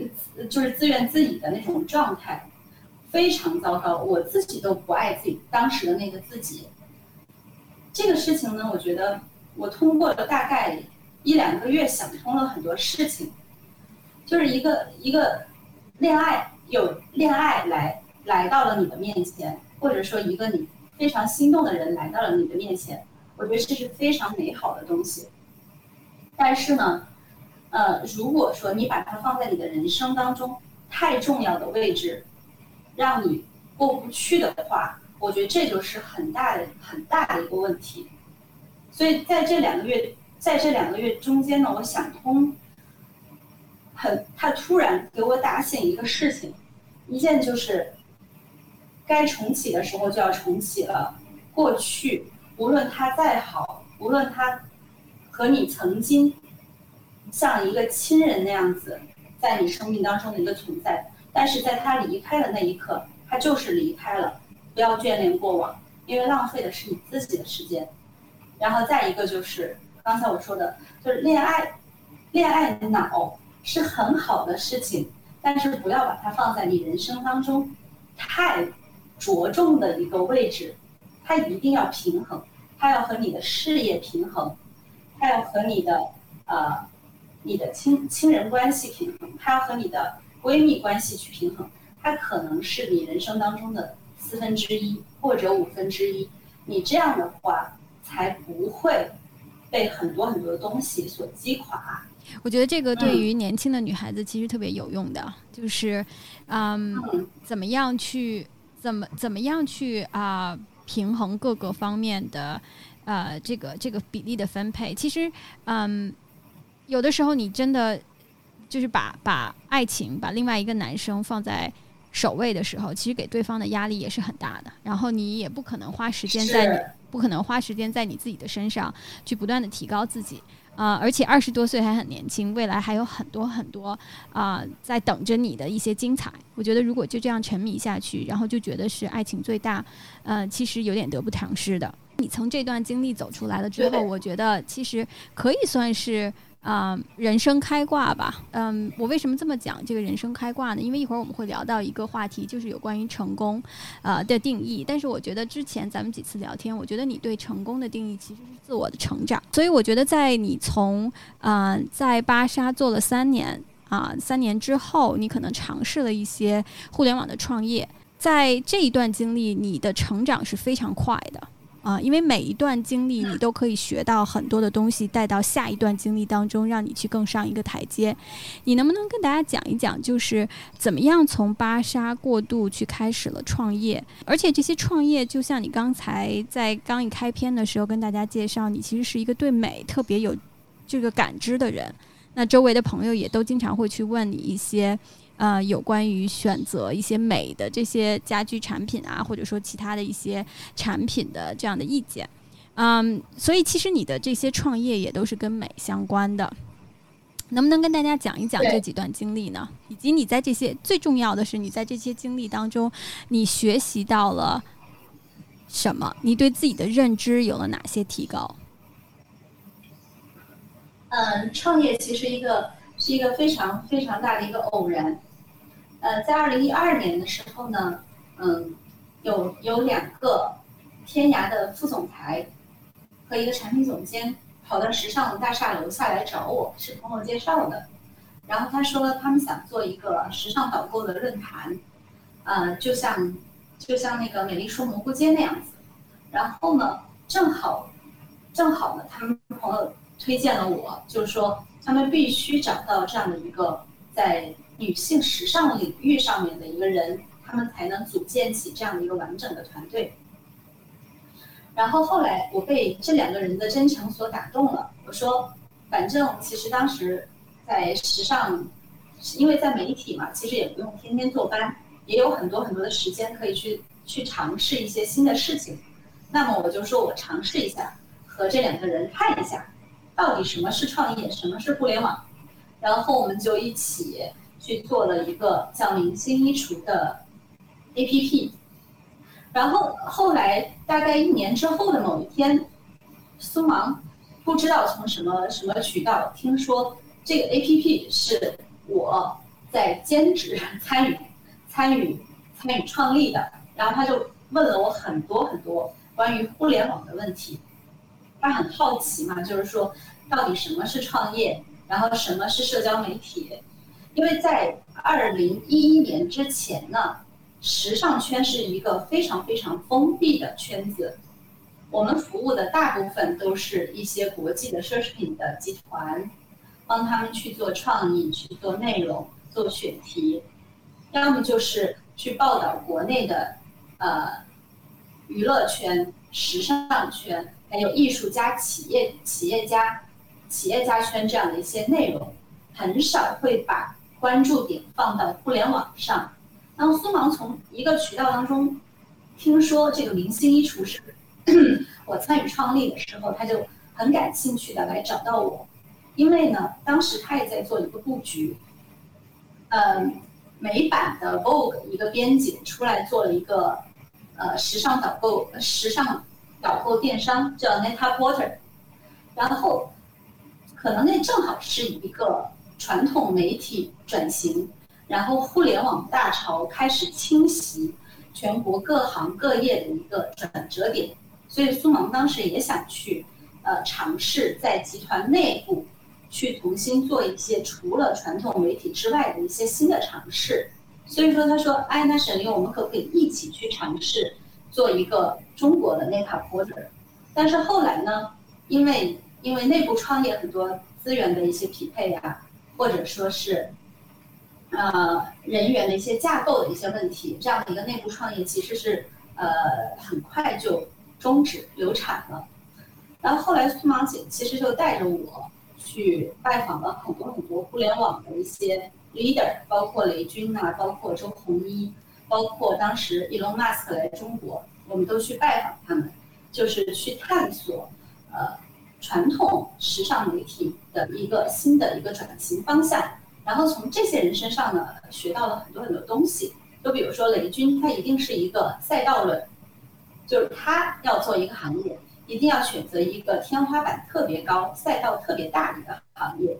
S2: 就是自怨自艾的那种状态，非常糟糕，我自己都不爱自己当时的那个自己。这个事情呢，我觉得我通过了大概一两个月想通了很多事情，就是一个一个恋爱有恋爱来来到了你的面前，或者说一个你非常心动的人来到了你的面前，我觉得这是非常美好的东西。但是呢，呃，如果说你把它放在你的人生当中太重要的位置，让你过不去的话。我觉得这就是很大的很大的一个问题，所以在这两个月，在这两个月中间呢，我想通，很他突然给我打醒一个事情，一件就是该重启的时候就要重启了。过去无论他再好，无论他和你曾经像一个亲人那样子在你生命当中的一个存在，但是在他离开的那一刻，他就是离开了。不要眷恋过往，因为浪费的是你自己的时间。然后再一个就是刚才我说的，就是恋爱，恋爱脑是很好的事情，但是不要把它放在你人生当中太着重的一个位置。它一定要平衡，它要和你的事业平衡，它要和你的呃你的亲亲人关系平衡，它和你的闺蜜关系去平衡。它可能是你人生当中的。四分之一或者五分之一，你这样的话才不会被很多很多东西所击垮。
S1: 我觉得这个对于年轻的女孩子其实特别有用的，就是，嗯，怎么样去怎么怎么样去啊平衡各个方面的呃这个这个比例的分配。其实，嗯，有的时候你真的就是把把爱情把另外一个男生放在。首位的时候，其实给对方的压力也是很大的。然后你也不可能花时间在你不可能花时间在你自己的身上去不断的提高自己啊！而且二十多岁还很年轻，未来还有很多很多啊在等着你的一些精彩。我觉得如果就这样沉迷下去，然后就觉得是爱情最大，呃，其实有点得不偿失的。你从这段经历走出来了之后，我觉得其实可以算是。啊，人生开挂吧。嗯，我为什么这么讲这个人生开挂呢？因为一会儿我们会聊到一个话题，就是有关于成功，呃的定义。但是我觉得之前咱们几次聊天，我觉得你对成功的定义其实是自我的成长。所以我觉得在你从啊在巴莎做了三年啊三年之后，你可能尝试了一些互联网的创业，在这一段经历，你的成长是非常快的。啊，因为每一段经历你都可以学到很多的东西，带到下一段经历当中，让你去更上一个台阶。你能不能跟大家讲一讲，就是怎么样从芭莎过渡去开始了创业？而且这些创业，就像你刚才在刚一开篇的时候跟大家介绍，你其实是一个对美特别有这个感知的人。那周围的朋友也都经常会去问你一些。呃，有关于选择一些美的这些家居产品啊，或者说其他的一些产品的这样的意见，嗯，所以其实你的这些创业也都是跟美相关的，能不能跟大家讲一讲这几段经历呢？以及你在这些最重要的是你在这些经历当中，你学习到了什么？你对自己的认知有了哪些提高？
S2: 嗯，创业其实一个是一个非常非常大的一个偶然。呃，在二零一二年的时候呢，嗯，有有两个天涯的副总裁和一个产品总监跑到时尚大厦楼下来找我，是朋友介绍的。然后他说他们想做一个时尚导购的论坛，呃，就像就像那个美丽说蘑菇街那样子。然后呢，正好正好呢，他们朋友推荐了我，就是说他们必须找到这样的一个在。女性时尚领域上面的一个人，他们才能组建起这样的一个完整的团队。然后后来我被这两个人的真诚所打动了。我说，反正其实当时在时尚，因为在媒体嘛，其实也不用天天坐班，也有很多很多的时间可以去去尝试一些新的事情。那么我就说我尝试一下，和这两个人看一下，到底什么是创业，什么是互联网。然后我们就一起。去做了一个叫“明星衣橱”的 APP。然后后来大概一年之后的某一天，苏芒不知道从什么什么渠道听说这个 APP 是我在兼职参与参与参与创立的，然后他就问了我很多很多关于互联网的问题，他很好奇嘛，就是说到底什么是创业，然后什么是社交媒体，因为在二零一一年之前呢。时尚圈是一个非常非常封闭的圈子，我们服务的大部分都是一些国际的奢侈品的集团，帮他们去做创意、去做内容、做选题，要么就是去报道国内的呃娱乐圈、时尚圈，还有艺术家、企业企业家、企业家圈这样的一些内容，很少会把关注点放到互联网上。当苏芒从一个渠道当中听说这个明星衣橱是我参与创立的时候，他就很感兴趣的来找到我，因为呢，当时他也在做一个布局，嗯，美版的 Vogue 一个编辑出来做了一个呃时尚导购时尚导购电商叫 Net-a-Porter，然后可能那正好是一个传统媒体转型。然后互联网大潮开始侵袭全国各行各业的一个转折点，所以苏芒当时也想去，呃，尝试在集团内部去重新做一些除了传统媒体之外的一些新的尝试。所以说，他说：“哎，那沈凌，我们可不可以一起去尝试做一个中国的 n e t a Porter？” 但是后来呢，因为因为内部创业很多资源的一些匹配啊，或者说是。呃，人员的一些架构的一些问题，这样的一个内部创业其实是呃很快就终止流产了。然后后来苏芒姐其实就带着我去拜访了很多很多互联网的一些 leader，包括雷军啊，包括周鸿祎，包括当时 Elon Musk 来中国，我们都去拜访他们，就是去探索呃传统时尚媒体的一个新的一个转型方向。然后从这些人身上呢，学到了很多很多东西。就比如说雷军，他一定是一个赛道论，就是他要做一个行业，一定要选择一个天花板特别高、赛道特别大的一个行业。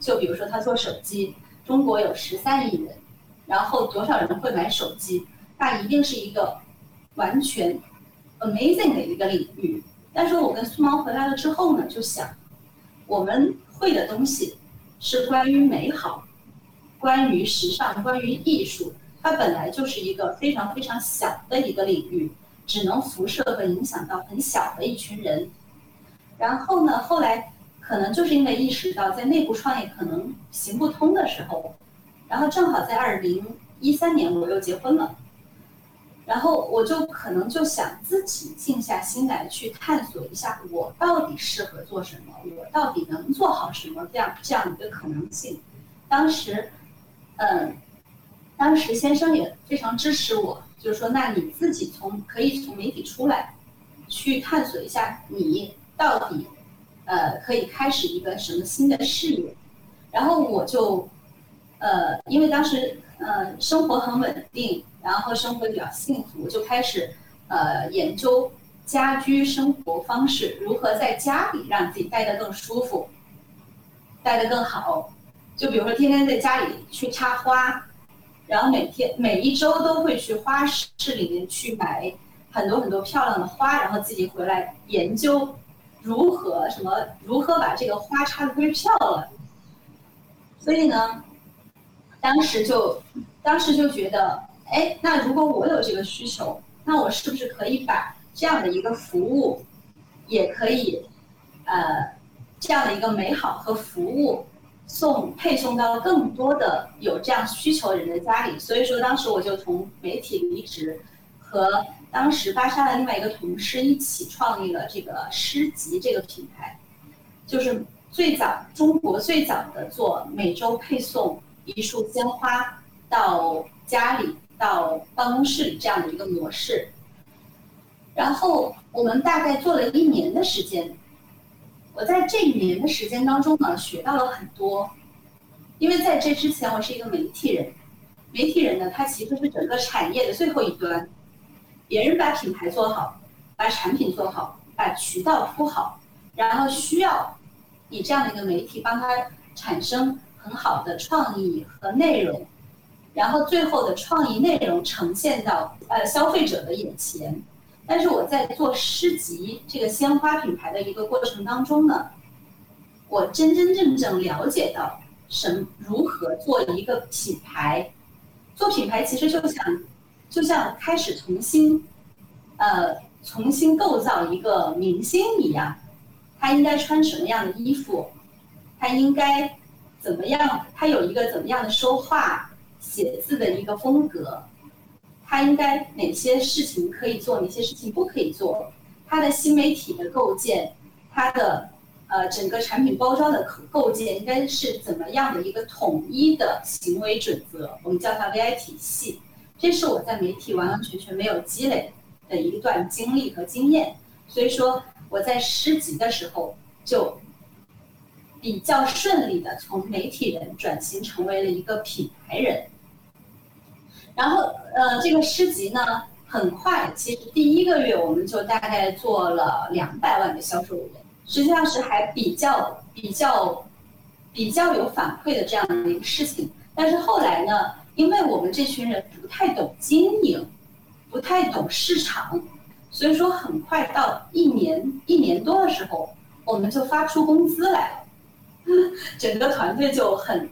S2: 就比如说他做手机，中国有十三亿人，然后多少人会买手机？那一定是一个完全 amazing 的一个领域。但是我跟苏芒回来了之后呢，就想我们会的东西是关于美好。关于时尚，关于艺术，它本来就是一个非常非常小的一个领域，只能辐射和影响到很小的一群人。然后呢，后来可能就是因为意识到在内部创业可能行不通的时候，然后正好在二零一三年我又结婚了，然后我就可能就想自己静下心来去探索一下，我到底适合做什么，我到底能做好什么，这样这样一个可能性。当时。嗯，当时先生也非常支持我，就是说，那你自己从可以从媒体出来，去探索一下你到底，呃，可以开始一个什么新的事业。然后我就，呃，因为当时呃生活很稳定，然后生活比较幸福，就开始呃研究家居生活方式，如何在家里让自己待得更舒服，待得更好。就比如说，天天在家里去插花，然后每天每一周都会去花市里面去买很多很多漂亮的花，然后自己回来研究如何什么如何把这个花插的特别漂亮。所以呢，当时就当时就觉得，哎，那如果我有这个需求，那我是不是可以把这样的一个服务，也可以，呃，这样的一个美好和服务。送配送到更多的有这样需求人的家里，所以说当时我就从媒体离职，和当时芭莎的另外一个同事一起创立了这个诗集这个品牌，就是最早中国最早的做每周配送一束鲜花到家里到办公室这样的一个模式。然后我们大概做了一年的时间。我在这一年的时间当中呢，学到了很多，因为在这之前我是一个媒体人，媒体人呢，他其实是整个产业的最后一端，别人把品牌做好，把产品做好，把渠道铺好，然后需要以这样的一个媒体帮他产生很好的创意和内容，然后最后的创意内容呈现到呃消费者的眼前。但是我在做诗集这个鲜花品牌的一个过程当中呢，我真真正正了解到什如何做一个品牌。做品牌其实就像，就像开始重新，呃，重新构造一个明星一样，他应该穿什么样的衣服，他应该怎么样，他有一个怎么样的说话、写字的一个风格，他应该哪些事情可以做，哪些事情不可以做，他的新媒体的构建，他的。呃，整个产品包装的构建应该是怎么样的一个统一的行为准则？我们叫它 VI 体系。这是我在媒体完完全全没有积累的一段经历和经验，所以说我在诗集的时候就比较顺利的从媒体人转型成为了一个品牌人。然后，呃，这个诗集呢，很快，其实第一个月我们就大概做了两百万的销售额。实际上是还比较比较比较有反馈的这样的一个事情，但是后来呢，因为我们这群人不太懂经营，不太懂市场，所以说很快到一年一年多的时候，我们就发出工资来了，整个团队就很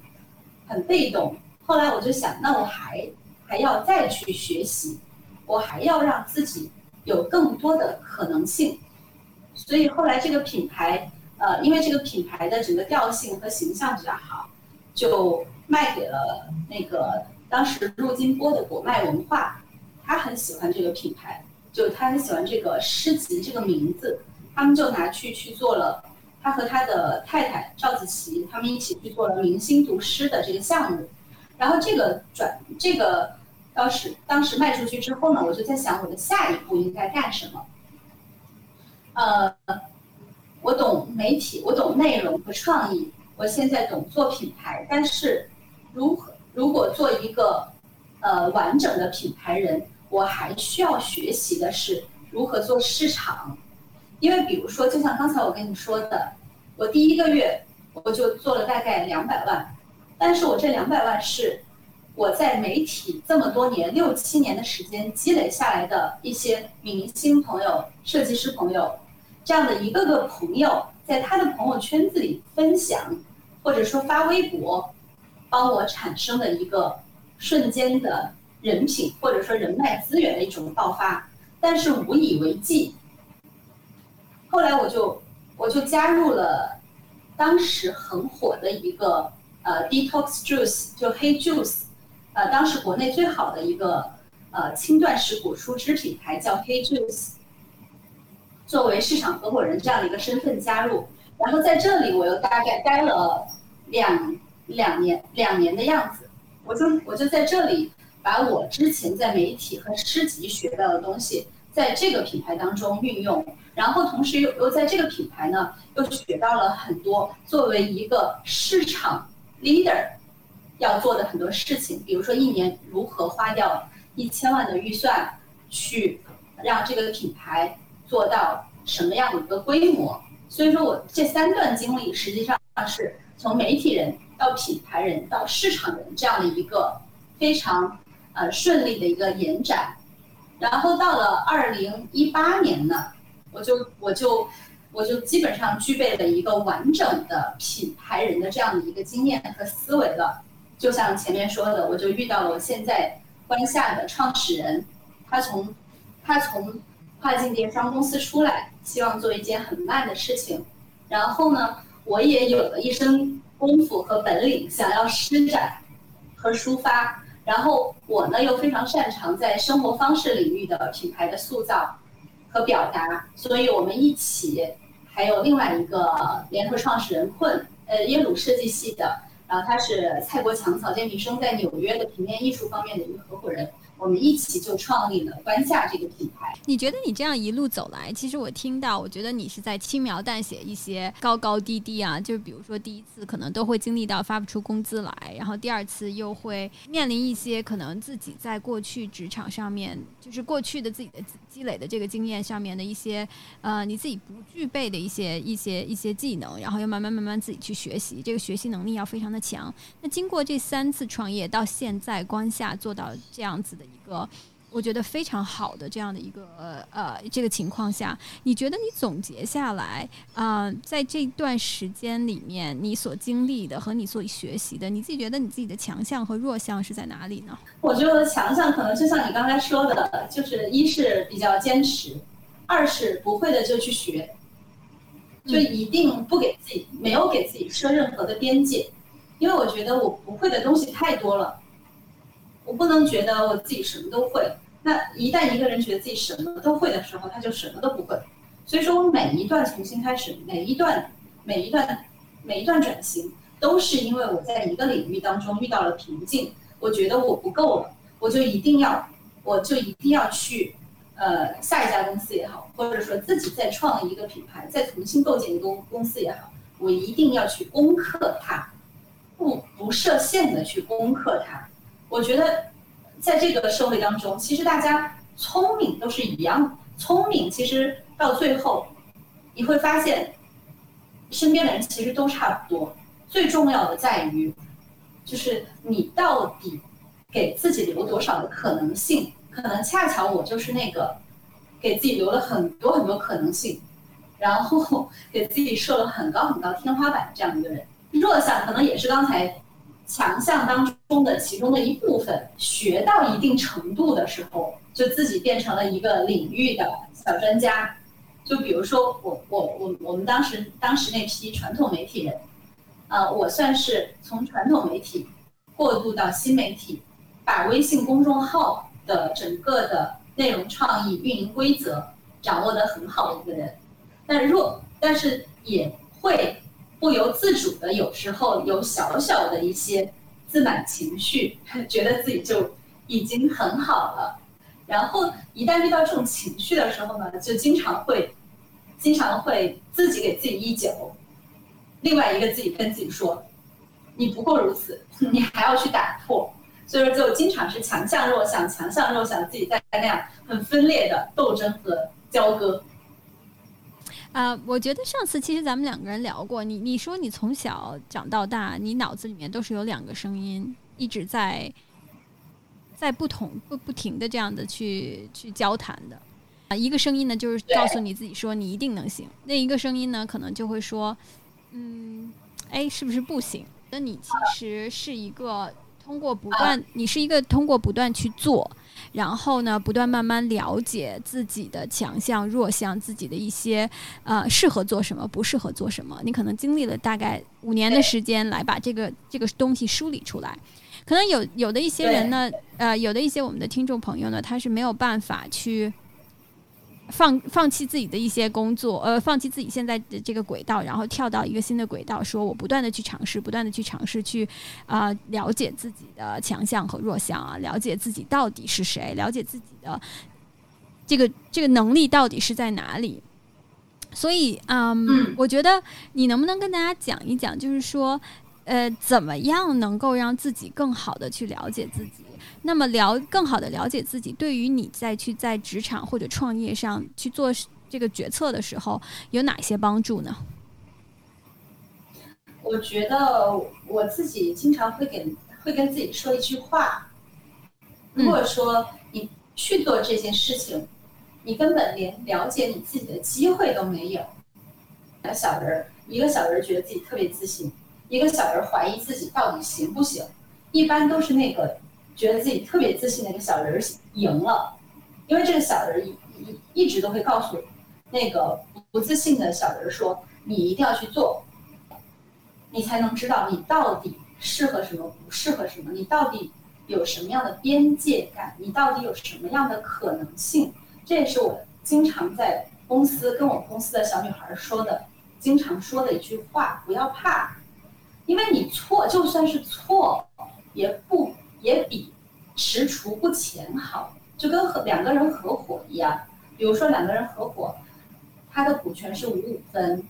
S2: 很被动。后来我就想，那我还还要再去学习，我还要让自己有更多的可能性。所以后来这个品牌，呃，因为这个品牌的整个调性和形象比较好，就卖给了那个当时入金波的果麦文化，他很喜欢这个品牌，就他很喜欢这个诗集这个名字，他们就拿去去做了，他和他的太太赵子琪他们一起去做了明星读诗的这个项目，然后这个转这个当时当时卖出去之后呢，我就在想我的下一步应该干什么。呃，我懂媒体，我懂内容和创意，我现在懂做品牌。但是，如何如果做一个呃完整的品牌人，我还需要学习的是如何做市场。因为比如说，就像刚才我跟你说的，我第一个月我就做了大概两百万，但是我这两百万是我在媒体这么多年六七年的时间积累下来的一些明星朋友、设计师朋友。这样的一个个朋友，在他的朋友圈子里分享，或者说发微博，帮我产生的一个瞬间的人品或者说人脉资源的一种爆发，但是无以为继。后来我就我就加入了当时很火的一个呃 detox juice，就黑 juice，呃当时国内最好的一个呃轻断食果蔬汁品牌叫黑 juice。作为市场合伙人这样的一个身份加入，然后在这里我又大概待了两两年两年的样子，我就我就在这里把我之前在媒体和诗集学到的东西，在这个品牌当中运用，然后同时又又在这个品牌呢又学到了很多作为一个市场 leader 要做的很多事情，比如说一年如何花掉一千万的预算去让这个品牌。做到什么样的一个规模？所以说我这三段经历实际上是从媒体人到品牌人到市场人这样的一个非常呃顺利的一个延展。然后到了二零一八年呢，我就我就我就基本上具备了一个完整的品牌人的这样的一个经验和思维了。就像前面说的，我就遇到了我现在关下的创始人，他从他从。跨境电商公司出来，希望做一件很慢的事情。然后呢，我也有了一身功夫和本领，想要施展和抒发。然后我呢，又非常擅长在生活方式领域的品牌的塑造和表达。所以我们一起，还有另外一个联合创始人困，呃，耶鲁设计系的，然后他是蔡国强草间弥生在纽约的平面艺术方面的一个合伙人。我们一起就创立了关夏这个品牌。
S1: 你觉得你这样一路走来，其实我听到，我觉得你是在轻描淡写一些高高低低啊，就是比如说第一次可能都会经历到发不出工资来，然后第二次又会面临一些可能自己在过去职场上面，就是过去的自己的积累的这个经验上面的一些呃你自己不具备的一些一些一些技能，然后要慢慢慢慢自己去学习，这个学习能力要非常的强。那经过这三次创业到现在，光下做到这样子的。一个我觉得非常好的这样的一个呃这个情况下，你觉得你总结下来啊，在这段时间里面，你所经历的和你所学习的，你自己觉得你自己的强项和弱项是在哪里呢？
S2: 我觉得强项可能就像你刚才说的，就是一是比较坚持，二是不会的就去学，就一定不给自己没有给自己设任何的边界，因为我觉得我不会的东西太多了。我不能觉得我自己什么都会。那一旦一个人觉得自己什么都会的时候，他就什么都不会。所以说我每一段重新开始，每一段、每一段、每一段转型，都是因为我在一个领域当中遇到了瓶颈，我觉得我不够了，我就一定要，我就一定要去，呃，下一家公司也好，或者说自己再创一个品牌，再重新构建一个公公司也好，我一定要去攻克它，不不设限的去攻克它。我觉得，在这个社会当中，其实大家聪明都是一样。聪明其实到最后，你会发现，身边的人其实都差不多。最重要的在于，就是你到底给自己留多少的可能性。可能恰巧我就是那个给自己留了很多很多可能性，然后 给自己设了很高很高天花板这样一个人。弱项可能也是刚才。强项当中的其中的一部分，学到一定程度的时候，就自己变成了一个领域的小专家。就比如说我我我我们当时当时那批传统媒体人，呃，我算是从传统媒体过渡到新媒体，把微信公众号的整个的内容创意、运营规则掌握得很好的一个人。但若但是也会。不由自主的，有时候有小小的一些自满情绪，觉得自己就已经很好了。然后一旦遇到这种情绪的时候呢，就经常会，经常会自己给自己一脚，另外一个自己跟自己说：“你不过如此，你还要去打破。”所以说，就经常是强项弱项，强项弱项，自己在那样很分裂的斗争和交割。
S1: 啊，我觉得上次其实咱们两个人聊过，你你说你从小长到大，你脑子里面都是有两个声音一直在在不同不不停的这样的去去交谈的啊，一个声音呢就是告诉你自己说你一定能行，那一个声音呢可能就会说，嗯，哎，是不是不行？那你其实是一个通过不断，你是一个通过不断去做。然后呢，不断慢慢了解自己的强项、弱项，自己的一些呃适合做什么，不适合做什么。你可能经历了大概五年的时间来把这个这个东西梳理出来。可能有有的一些人呢，呃，有的一些我们的听众朋友呢，他是没有办法去。放放弃自己的一些工作，呃，放弃自己现在的这个轨道，然后跳到一个新的轨道，说我不断的去尝试，不断的去尝试，去啊了解自己的强项和弱项啊，了解自己到底是谁，了解自己的这个这个能力到底是在哪里。所以，嗯，我觉得你能不能跟大家讲一讲，就是说，呃，怎么样能够让自己更好的去了解自己？那么了更好的了解自己，对于你再去在职场或者创业上去做这个决策的时候，有哪些帮助呢？
S2: 我觉得我自己经常会给会跟自己说一句话：如果说你去做这件事情，你根本连了解你自己的机会都没有。小人儿，一个小人儿觉得自己特别自信，一个小人儿怀疑自己到底行不行，一般都是那个。觉得自己特别自信的一个小人赢了，因为这个小人一一一直都会告诉那个不自信的小人说：“你一定要去做，你才能知道你到底适合什么，不适合什么，你到底有什么样的边界感，你到底有什么样的可能性。”这也是我经常在公司跟我们公司的小女孩说的，经常说的一句话：不要怕，因为你错就算是错，也不。也比踟蹰不前好，就跟和两个人合伙一样。比如说两个人合伙，他的股权是五五分，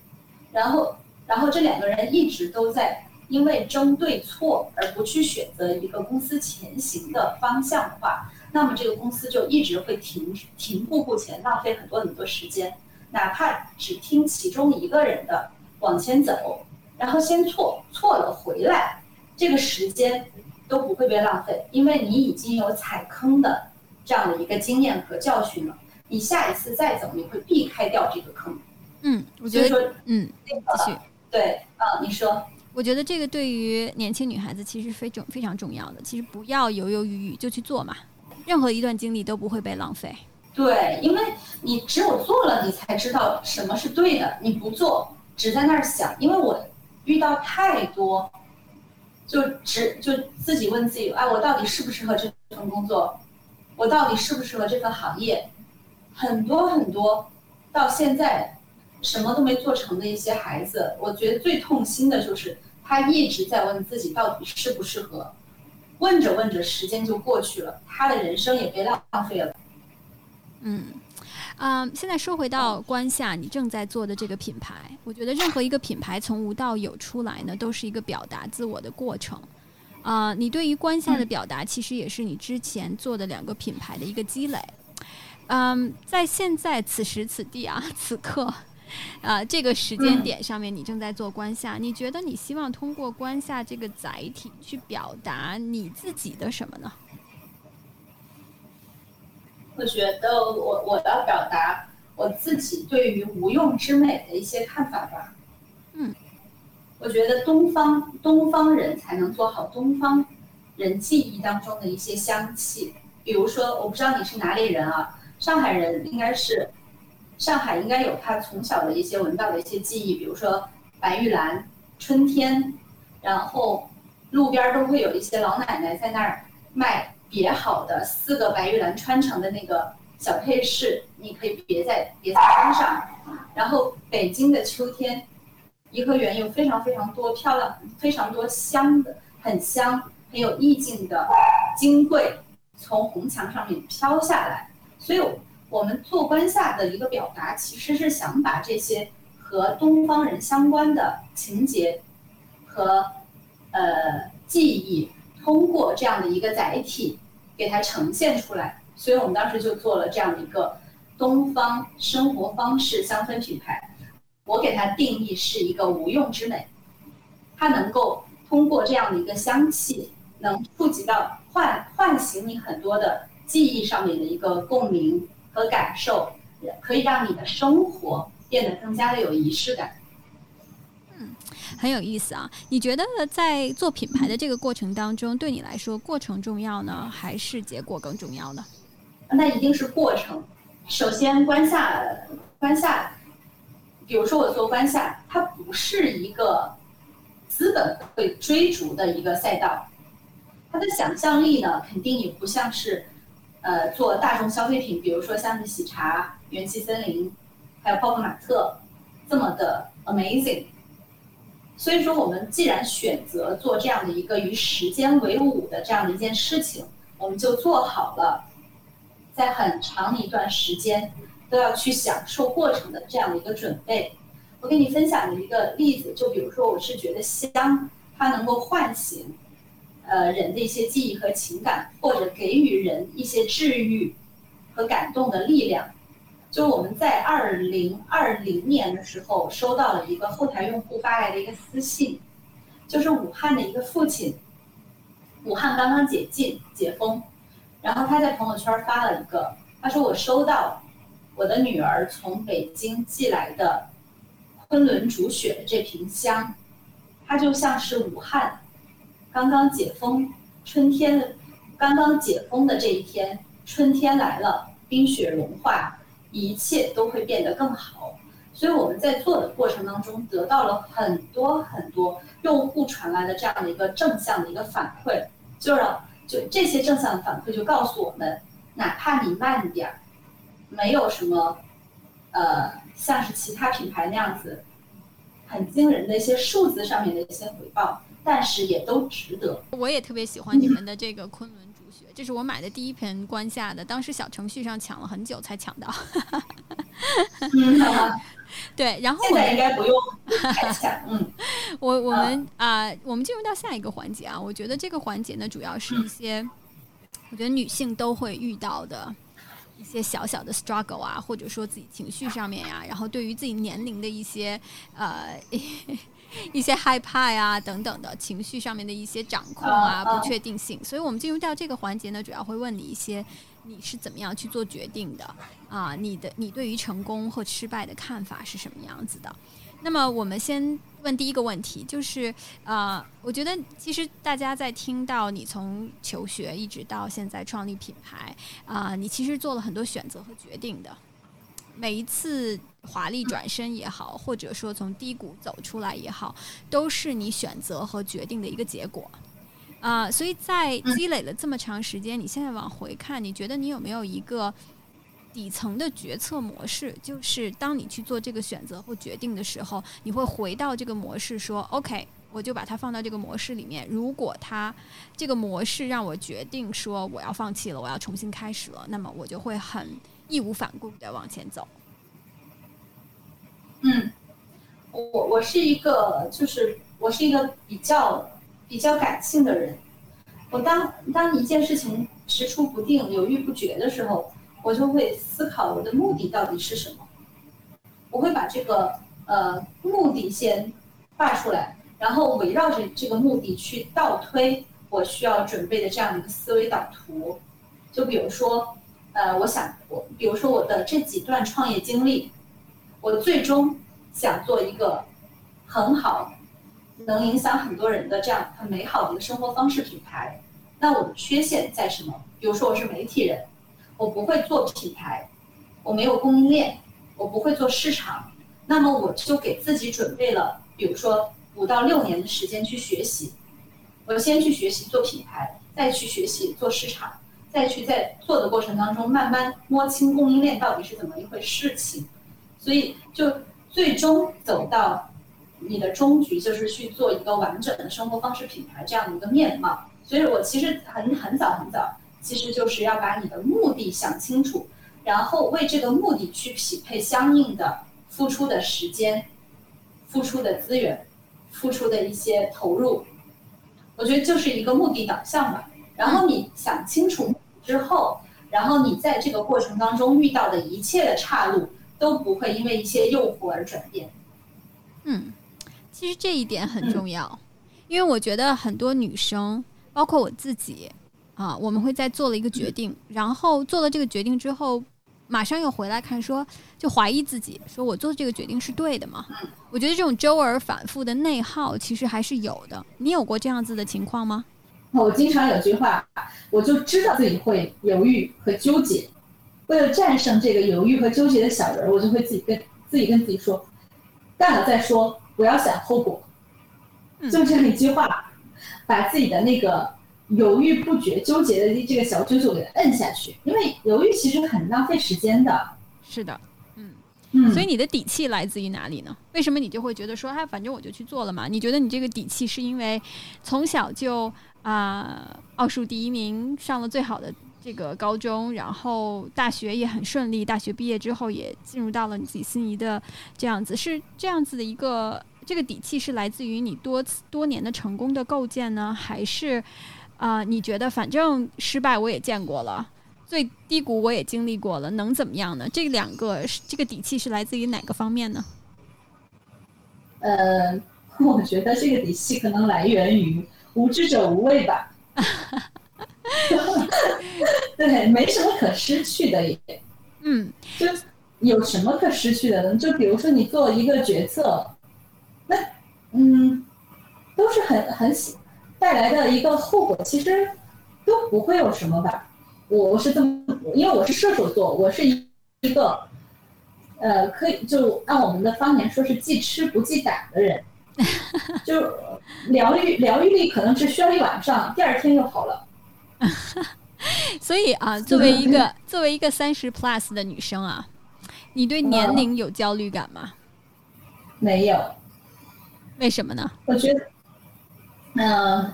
S2: 然后然后这两个人一直都在因为争对错而不去选择一个公司前行的方向的话，那么这个公司就一直会停停步不前，浪费很多很多时间。哪怕只听其中一个人的往前走，然后先错错了回来，这个时间都不会被浪费，因为你已经有踩坑的这样的一个经验和教训了。你下一次再走，你会避开掉这个坑。
S1: 嗯，我觉得，嗯，继续，
S2: 对，啊，你说，
S1: 我觉得这个对于年轻女孩子其实非重非常重要的，其实不要犹犹豫豫就去做嘛，任何一段经历都不会被浪费。
S2: 对，因为你只有做了，你才知道什么是对的。你不做，只在那儿想。因为我遇到太多，就只就自己问自己：哎，我到底适不适合这份工作？我到底适不适合这份行业？很多很多，到现在什么都没做成的一些孩子，我觉得最痛心的就是他一直在问自己到底适不适合。问着问着，时间就过去了，他的人生也被浪费了。
S1: 嗯，嗯，现在说回到关夏，你正在做的这个品牌，我觉得任何一个品牌从无到有出来呢，都是一个表达自我的过程。啊，你对于关夏的表达，其实也是你之前做的两个品牌的一个积累。嗯，在现在此时此地啊，此刻，啊，这个时间点上面，你正在做关夏，你觉得你希望通过关夏这个载体去表达你自己的什么呢？
S2: 我觉得我我要表达我自己对于无用之美的一些看法吧。
S1: 嗯，
S2: 我觉得东方东方人才能做好东方人记忆当中的一些香气，比如说我不知道你是哪里人啊，上海人应该是上海应该有他从小的一些闻到的一些记忆，比如说白玉兰、春天，然后路边都会有一些老奶奶在那儿卖。别好的四个白玉兰穿成的那个小配饰，你可以别在别在身上。然后北京的秋天，颐和园有非常非常多漂亮、非常多香的、很香、很有意境的金桂从红墙上面飘下来。所以，我们做关夏的一个表达，其实是想把这些和东方人相关的情节和呃记忆。通过这样的一个载体，给它呈现出来，所以我们当时就做了这样的一个东方生活方式香氛品牌。我给它定义是一个无用之美，它能够通过这样的一个香气，能触及到唤唤醒你很多的记忆上面的一个共鸣和感受，可以让你的生活变得更加的有仪式感。
S1: 很有意思啊！你觉得在做品牌的这个过程当中，对你来说过程重要呢，还是结果更重要呢？
S2: 那一定是过程。首先，关下关下，比如说我做关下，它不是一个资本会追逐的一个赛道，它的想象力呢，肯定也不像是呃做大众消费品，比如说像是喜茶、元气森林，还有泡泡玛特这么的 amazing。所以说，我们既然选择做这样的一个与时间为伍的这样的一件事情，我们就做好了，在很长一段时间都要去享受过程的这样的一个准备。我给你分享的一个例子，就比如说，我是觉得香，它能够唤醒，呃，人的一些记忆和情感，或者给予人一些治愈和感动的力量。就我们在二零二零年的时候，收到了一个后台用户发来的一个私信，就是武汉的一个父亲，武汉刚刚解禁解封，然后他在朋友圈发了一个，他说我收到我的女儿从北京寄来的昆仑煮雪的这瓶香，它就像是武汉刚刚解封春天刚刚解封的这一天，春天来了，冰雪融化。一切都会变得更好，所以我们在做的过程当中得到了很多很多用户传来的这样的一个正向的一个反馈，就让就这些正向的反馈就告诉我们，哪怕你慢点儿，没有什么，呃，像是其他品牌那样子很惊人的一些数字上面的一些回报，但是也都值得。
S1: 我也特别喜欢你们的这个昆仑。学，这是我买的第一盆关下的，当时小程序上抢了很久才抢到。对，然后
S2: 现在应该不用。嗯，
S1: 我我们啊，我们进入到下一个环节啊，我觉得这个环节呢，主要是一些我觉得女性都会遇到的一些小小的 struggle 啊，或者说自己情绪上面呀，然后对于自己年龄的一些呃。一些害怕呀等等的情绪上面的一些掌控啊不确定性，所以我们进入到这个环节呢，主要会问你一些你是怎么样去做决定的啊？你的你对于成功和失败的看法是什么样子的？那么我们先问第一个问题，就是啊，我觉得其实大家在听到你从求学一直到现在创立品牌啊，你其实做了很多选择和决定的。每一次华丽转身也好，或者说从低谷走出来也好，都是你选择和决定的一个结果啊。所以在积累了这么长时间，你现在往回看，你觉得你有没有一个底层的决策模式？就是当你去做这个选择或决定的时候，你会回到这个模式，说 “OK”，我就把它放到这个模式里面。如果它这个模式让我决定说我要放弃了，我要重新开始了，那么我就会很。义无反顾的往前走。
S2: 嗯，我我是一个，就是我是一个比较比较感性的人。我当当一件事情踟蹰不定、犹豫不决的时候，我就会思考我的目的到底是什么。我会把这个呃目的先画出来，然后围绕着这个目的去倒推我需要准备的这样一个思维导图。就比如说。呃，我想我，比如说我的这几段创业经历，我最终想做一个很好，能影响很多人的这样很美好的一个生活方式品牌。那我的缺陷在什么？比如说我是媒体人，我不会做品牌，我没有供应链，我不会做市场。那么我就给自己准备了，比如说五到六年的时间去学习。我先去学习做品牌，再去学习做市场。再去在做的过程当中，慢慢摸清供应链到底是怎么一回事情，所以就最终走到你的终局，就是去做一个完整的生活方式品牌这样的一个面貌。所以我其实很很早很早，其实就是要把你的目的想清楚，然后为这个目的去匹配相应的付出的时间、付出的资源、付出的一些投入。我觉得就是一个目的导向吧。然后你想清楚。之后，然后你在这个过程当中遇到的一切的岔路都不会因为一些诱惑而转变。
S1: 嗯，其实这一点很重要，因为我觉得很多女生，包括我自己，啊，我们会在做了一个决定，然后做了这个决定之后，马上又回来看，说就怀疑自己，说我做的这个决定是对的吗？我觉得这种周而反复的内耗其实还是有的。你有过这样子的情况吗？
S2: 我经常有句话，我就知道自己会犹豫和纠结。为了战胜这个犹豫和纠结的小人，我就会自己跟自己跟自己说：“干了再说，不要想后果。”就这样一句话，把自己的那个犹豫不决、纠结的这个小九九给它摁下去。因为犹豫其实很浪费时间的。
S1: 是的，嗯嗯。所以你的底气来自于哪里呢？为什么你就会觉得说，哎，反正我就去做了嘛？你觉得你这个底气是因为从小就？啊，奥数第一名，上了最好的这个高中，然后大学也很顺利。大学毕业之后也进入到了你自己心仪的这样子，是这样子的一个这个底气是来自于你多次多年的成功的构建呢，还是啊？你觉得反正失败我也见过了，最低谷我也经历过了，能怎么样呢？这两个这个底气是来自于哪个方面呢？
S2: 呃，我觉得这个底气可能来源于。无知者无畏吧，对，没什么可失去的也，
S1: 嗯，
S2: 就有什么可失去的呢？就比如说你做一个决策，那嗯，都是很很喜带来的一个后果，其实都不会有什么吧。我是这么，因为我是射手座，我是一一个，呃，可以就按我们的方言说是既吃不忌胆的人。就疗愈疗愈力可能只需要一晚上，第二天就好了。
S1: 所以啊，作为一个作为一个三十 plus 的女生啊，你对年龄有焦虑感吗？
S2: 没有。
S1: 为什么呢？
S2: 我觉得，嗯，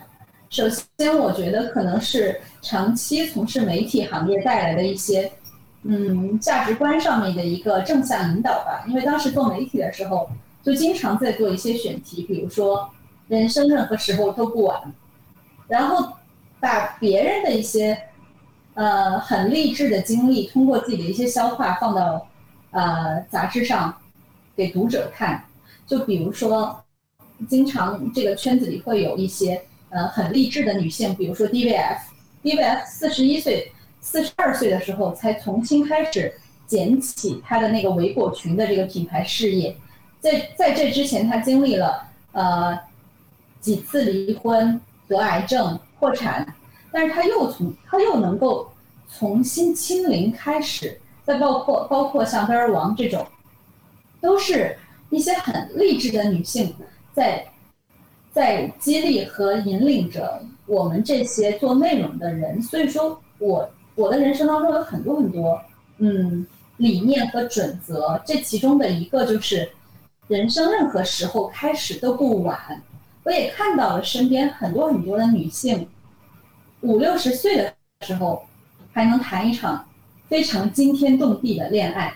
S2: 首先，我觉得可能是长期从事媒体行业带来的一些，嗯，价值观上面的一个正向引导吧。因为当时做媒体的时候，就经常在做一些选题，比如说人生任何时候都不晚，然后把别人的一些，呃，很励志的经历，通过自己的一些消化放到，呃，杂志上给读者看。就比如说，经常这个圈子里会有一些。呃，很励志的女性，比如说 DVF，DVF 四十一岁、四十二岁的时候才重新开始捡起她的那个维果裙的这个品牌事业，在在这之前，她经历了呃几次离婚、得癌症、破产，但是他又从他又能够重新清零开始，再包括包括像贝儿王这种，都是一些很励志的女性在。在激励和引领着我们这些做内容的人，所以说，我我的人生当中有很多很多，嗯，理念和准则。这其中的一个就是，人生任何时候开始都不晚。我也看到了身边很多很多的女性，五六十岁的时候，还能谈一场非常惊天动地的恋爱，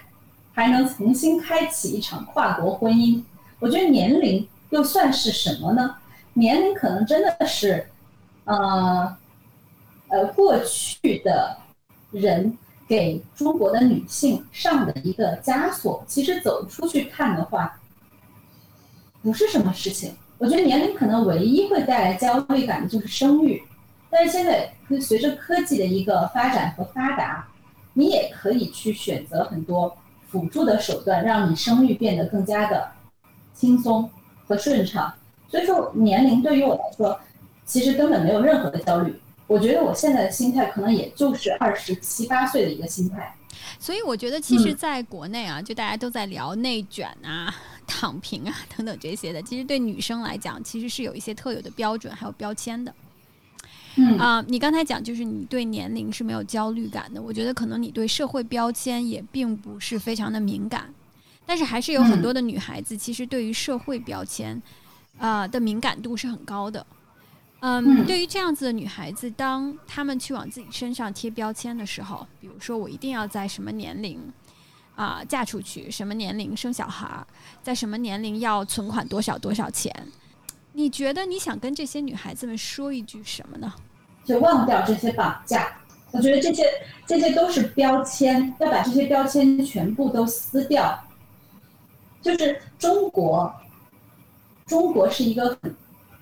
S2: 还能重新开启一场跨国婚姻。我觉得年龄又算是什么呢？年龄可能真的是，呃，呃，过去的人给中国的女性上的一个枷锁。其实走出去看的话，不是什么事情。我觉得年龄可能唯一会带来焦虑感的就是生育。但是现在随着科技的一个发展和发达，你也可以去选择很多辅助的手段，让你生育变得更加的轻松和顺畅。所以说，年龄对于我来说，其实根本没有任何的焦虑。我觉得我现在的心态可能也就是二十七八岁的一个心态。
S1: 所以我觉得，其实在国内啊，就大家都在聊内卷啊、躺平啊等等这些的。其实对女生来讲，其实是有一些特有的标准还有标签的。
S2: 嗯
S1: 啊，你刚才讲就是你对年龄是没有焦虑感的。我觉得可能你对社会标签也并不是非常的敏感，但是还是有很多的女孩子其实对于社会标签。啊的敏感度是很高的，嗯，对于这样子的女孩子，当她们去往自己身上贴标签的时候，比如说我一定要在什么年龄啊嫁出去，什么年龄生小孩，在什么年龄要存款多少多少钱，你觉得你想跟这些女孩子们说一句什么呢？
S2: 就忘掉这些绑架，我觉得这些这些都是标签，要把这些标签全部都撕掉，就是中国。中国是一个很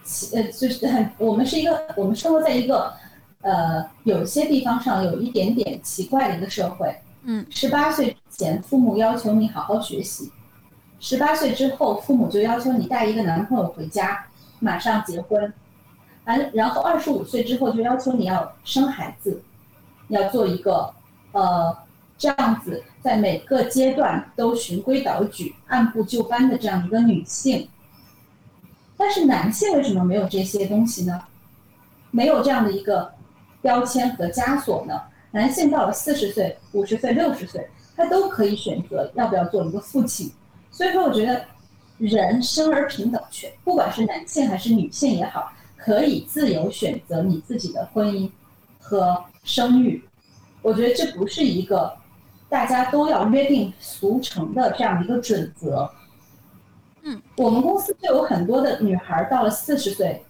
S2: 奇呃，就是很我们是一个我们生活在一个呃有些地方上有一点点奇怪的一个社会。
S1: 嗯，
S2: 十八岁之前父母要求你好好学习，十八岁之后父母就要求你带一个男朋友回家，马上结婚，完然后二十五岁之后就要求你要生孩子，要做一个呃这样子在每个阶段都循规蹈矩、按部就班的这样一个女性。但是男性为什么没有这些东西呢？没有这样的一个标签和枷锁呢？男性到了四十岁、五十岁、六十岁，他都可以选择要不要做一个父亲。所以说，我觉得人生而平等，权不管是男性还是女性也好，可以自由选择你自己的婚姻和生育。我觉得这不是一个大家都要约定俗成的这样一个准则。
S1: 嗯，
S2: 我们公司就有很多的女孩到了四十岁，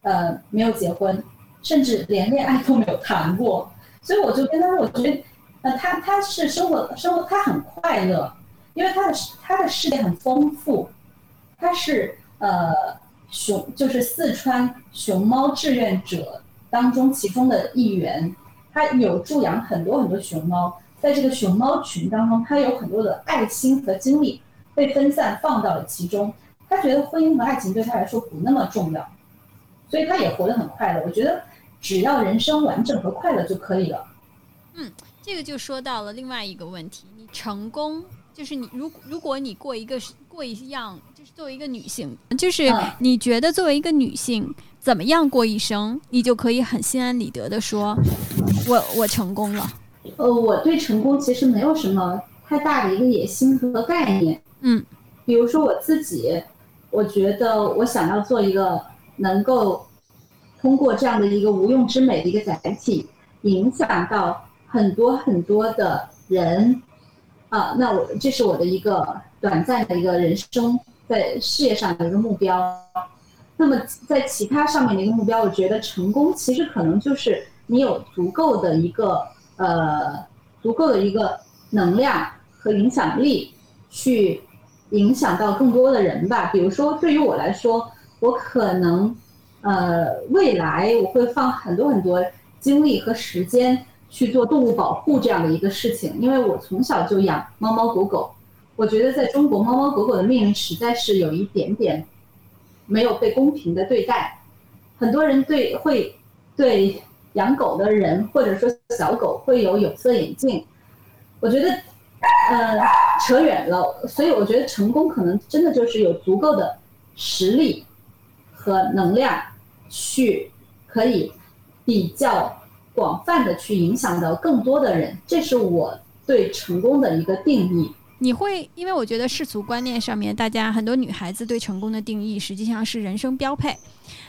S2: 呃，没有结婚，甚至连恋爱都没有谈过。所以我就跟他说，我觉得，那他他是生活生活他很快乐，因为他的他的事业很丰富，他是呃熊就是四川熊猫志愿者当中其中的一员，他有助养很多很多熊猫，在这个熊猫群当中，他有很多的爱心和精力。被分散放到了其中，他觉得婚姻和爱情对他来说不那么重要，所以他也活得很快乐。我觉得只要人生完整和快乐就可以了。
S1: 嗯，这个就说到了另外一个问题：你成功就是你如如果你过一个过一样，就是作为一个女性，就是你觉得作为一个女性怎么样过一生，你就可以很心安理得的说，我我成功了。
S2: 呃，我对成功其实没有什么太大的一个野心和概念。
S1: 嗯，
S2: 比如说我自己，我觉得我想要做一个能够通过这样的一个无用之美的一个载体，影响到很多很多的人，啊，那我这是我的一个短暂的一个人生在事业上的一个目标。那么在其他上面的一个目标，我觉得成功其实可能就是你有足够的一个呃足够的一个能量和影响力，去影响到更多的人吧。比如说对于我来说，我可能呃未来我会放很多很多精力和时间去做动物保护这样的一个事情，因为我从小就养猫猫狗狗，我觉得在中国猫猫狗狗的命运实在是有一点点。没有被公平的对待，很多人对会对养狗的人或者说小狗会有有色眼镜，我觉得，呃，扯远了，所以我觉得成功可能真的就是有足够的实力和能量去可以比较广泛的去影响到更多的人，这是我对成功的一个定义。
S1: 你会，因为我觉得世俗观念上面，大家很多女孩子对成功的定义实际上是人生标配，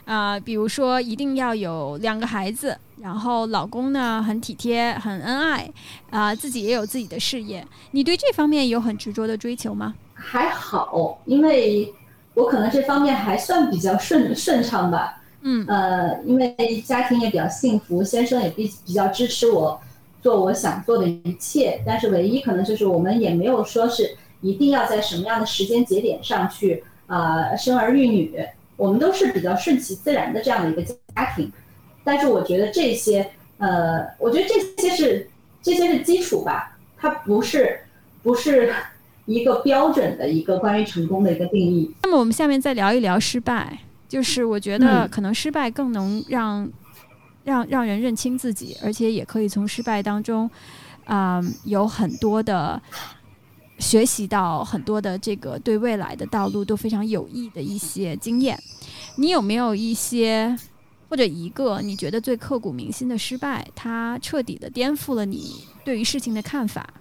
S1: 啊，比如说一定要有两个孩子，然后老公呢很体贴、很恩爱，啊，自己也有自己的事业。你对这方面有很执着的追求吗？
S2: 还好，因为我可能这方面还算比较顺顺畅吧。
S1: 嗯，
S2: 呃，因为家庭也比较幸福，先生也比比较支持我。做我想做的一切，但是唯一可能就是我们也没有说是一定要在什么样的时间节点上去呃生儿育女，我们都是比较顺其自然的这样的一个家庭。但是我觉得这些呃，我觉得这些是这些是基础吧，它不是不是一个标准的一个关于成功的一个定义。
S1: 那么我们下面再聊一聊失败，就是我觉得可能失败更能让。让让人认清自己，而且也可以从失败当中，啊，有很多的学习到很多的这个对未来的道路都非常有益的一些经验。你有没有一些或者一个你觉得最刻骨铭心的失败，它彻底的颠覆了你对于事情的看法？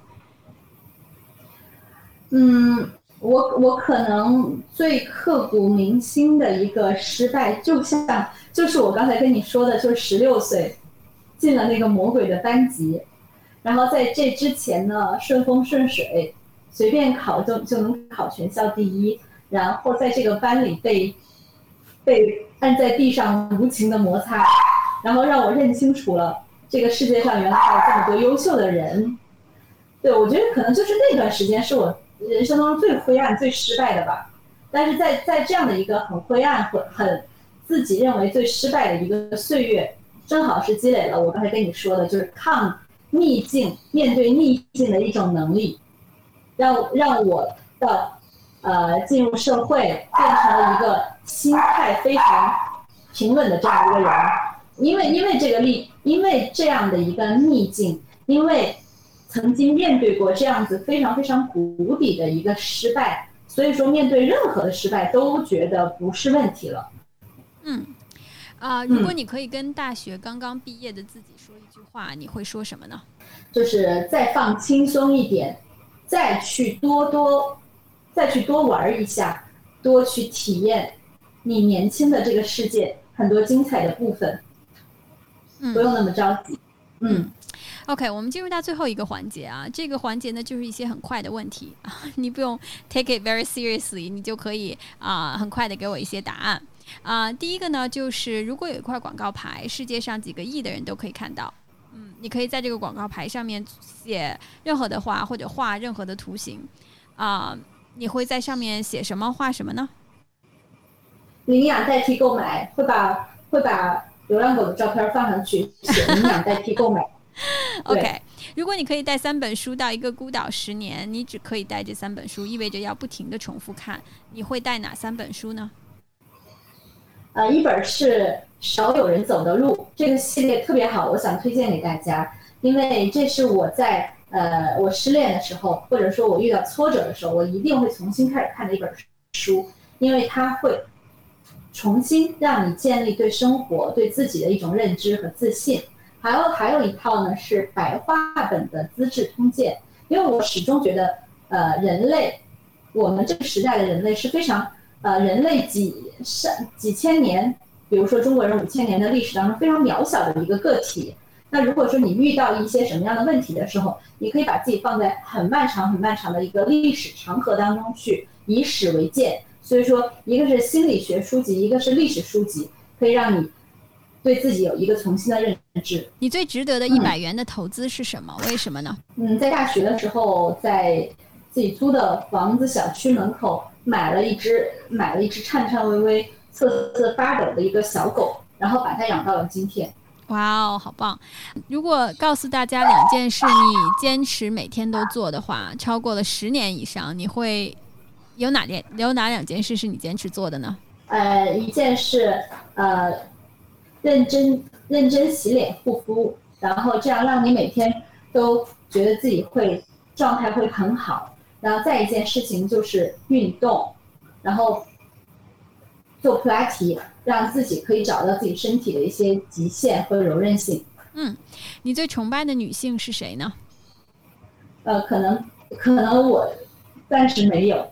S2: 嗯。我我可能最刻骨铭心的一个失败，就像就是我刚才跟你说的，就是十六岁进了那个魔鬼的班级，然后在这之前呢顺风顺水，随便考就就能考全校第一，然后在这个班里被被按在地上无情的摩擦，然后让我认清楚了这个世界上原来还有这么多优秀的人。对，我觉得可能就是那段时间是我。人生当中最灰暗、最失败的吧，但是在在这样的一个很灰暗、很很自己认为最失败的一个岁月，正好是积累了我刚才跟你说的，就是抗逆境、面对逆境的一种能力，让让我的呃进入社会变成了一个心态非常平稳的这样一个人，因为因为这个逆，因为这样的一个逆境，因为。曾经面对过这样子非常非常谷底的一个失败，所以说面对任何的失败都觉得不是问题了。
S1: 嗯，啊，如果你可以跟大学刚刚毕业的自己说一句话，你会说什么呢？
S2: 就是再放轻松一点，再去多多，再去多玩一下，多去体验你年轻的这个世界很多精彩的部分。
S1: 嗯，
S2: 不用那么着急。嗯。
S1: OK，我们进入到最后一个环节啊，这个环节呢就是一些很快的问题啊，你不用 take it very seriously，你就可以啊很快的给我一些答案啊。第一个呢就是如果有一块广告牌，世界上几个亿的人都可以看到，嗯，你可以在这个广告牌上面写任何的话或者画任何的图形啊，你会在上面写什么画什么呢？
S2: 领养代替购买，会把会把流浪狗的照片放上去，写领养代替购买。
S1: OK，如果你可以带三本书到一个孤岛十年，你只可以带这三本书，意味着要不停的重复看。你会带哪三本书呢？
S2: 呃，一本是《少有人走的路》，这个系列特别好，我想推荐给大家，因为这是我在呃我失恋的时候，或者说我遇到挫折的时候，我一定会重新开始看的一本书，因为它会重新让你建立对生活、对自己的一种认知和自信。还有还有一套呢，是白话本的《资治通鉴》，因为我始终觉得，呃，人类，我们这个时代的人类是非常，呃，人类几上几千年，比如说中国人五千年的历史当中非常渺小的一个个体。那如果说你遇到一些什么样的问题的时候，你可以把自己放在很漫长、很漫长的一个历史长河当中去，以史为鉴。所以说，一个是心理学书籍，一个是历史书籍，可以让你对自己有一个重新的认知。
S1: 你最值得的一百元的投资是什么？为什么呢？
S2: 嗯，在大学的时候，在自己租的房子小区门口买了一只买了一只颤颤巍巍、瑟瑟发抖的一个小狗，然后把它养到了今天。
S1: 哇哦，好棒！如果告诉大家两件事你坚持每天都做的话，超过了十年以上，你会有哪件有哪两件事是你坚持做的呢？
S2: 呃，一件事呃认真认真洗脸护肤，然后这样让你每天都觉得自己会状态会很好。然后再一件事情就是运动，然后做普拉提。让自己可以找到自己身体的一些极限和柔韧性。
S1: 嗯，你最崇拜的女性是谁呢？
S2: 呃，可能可能我暂时没有，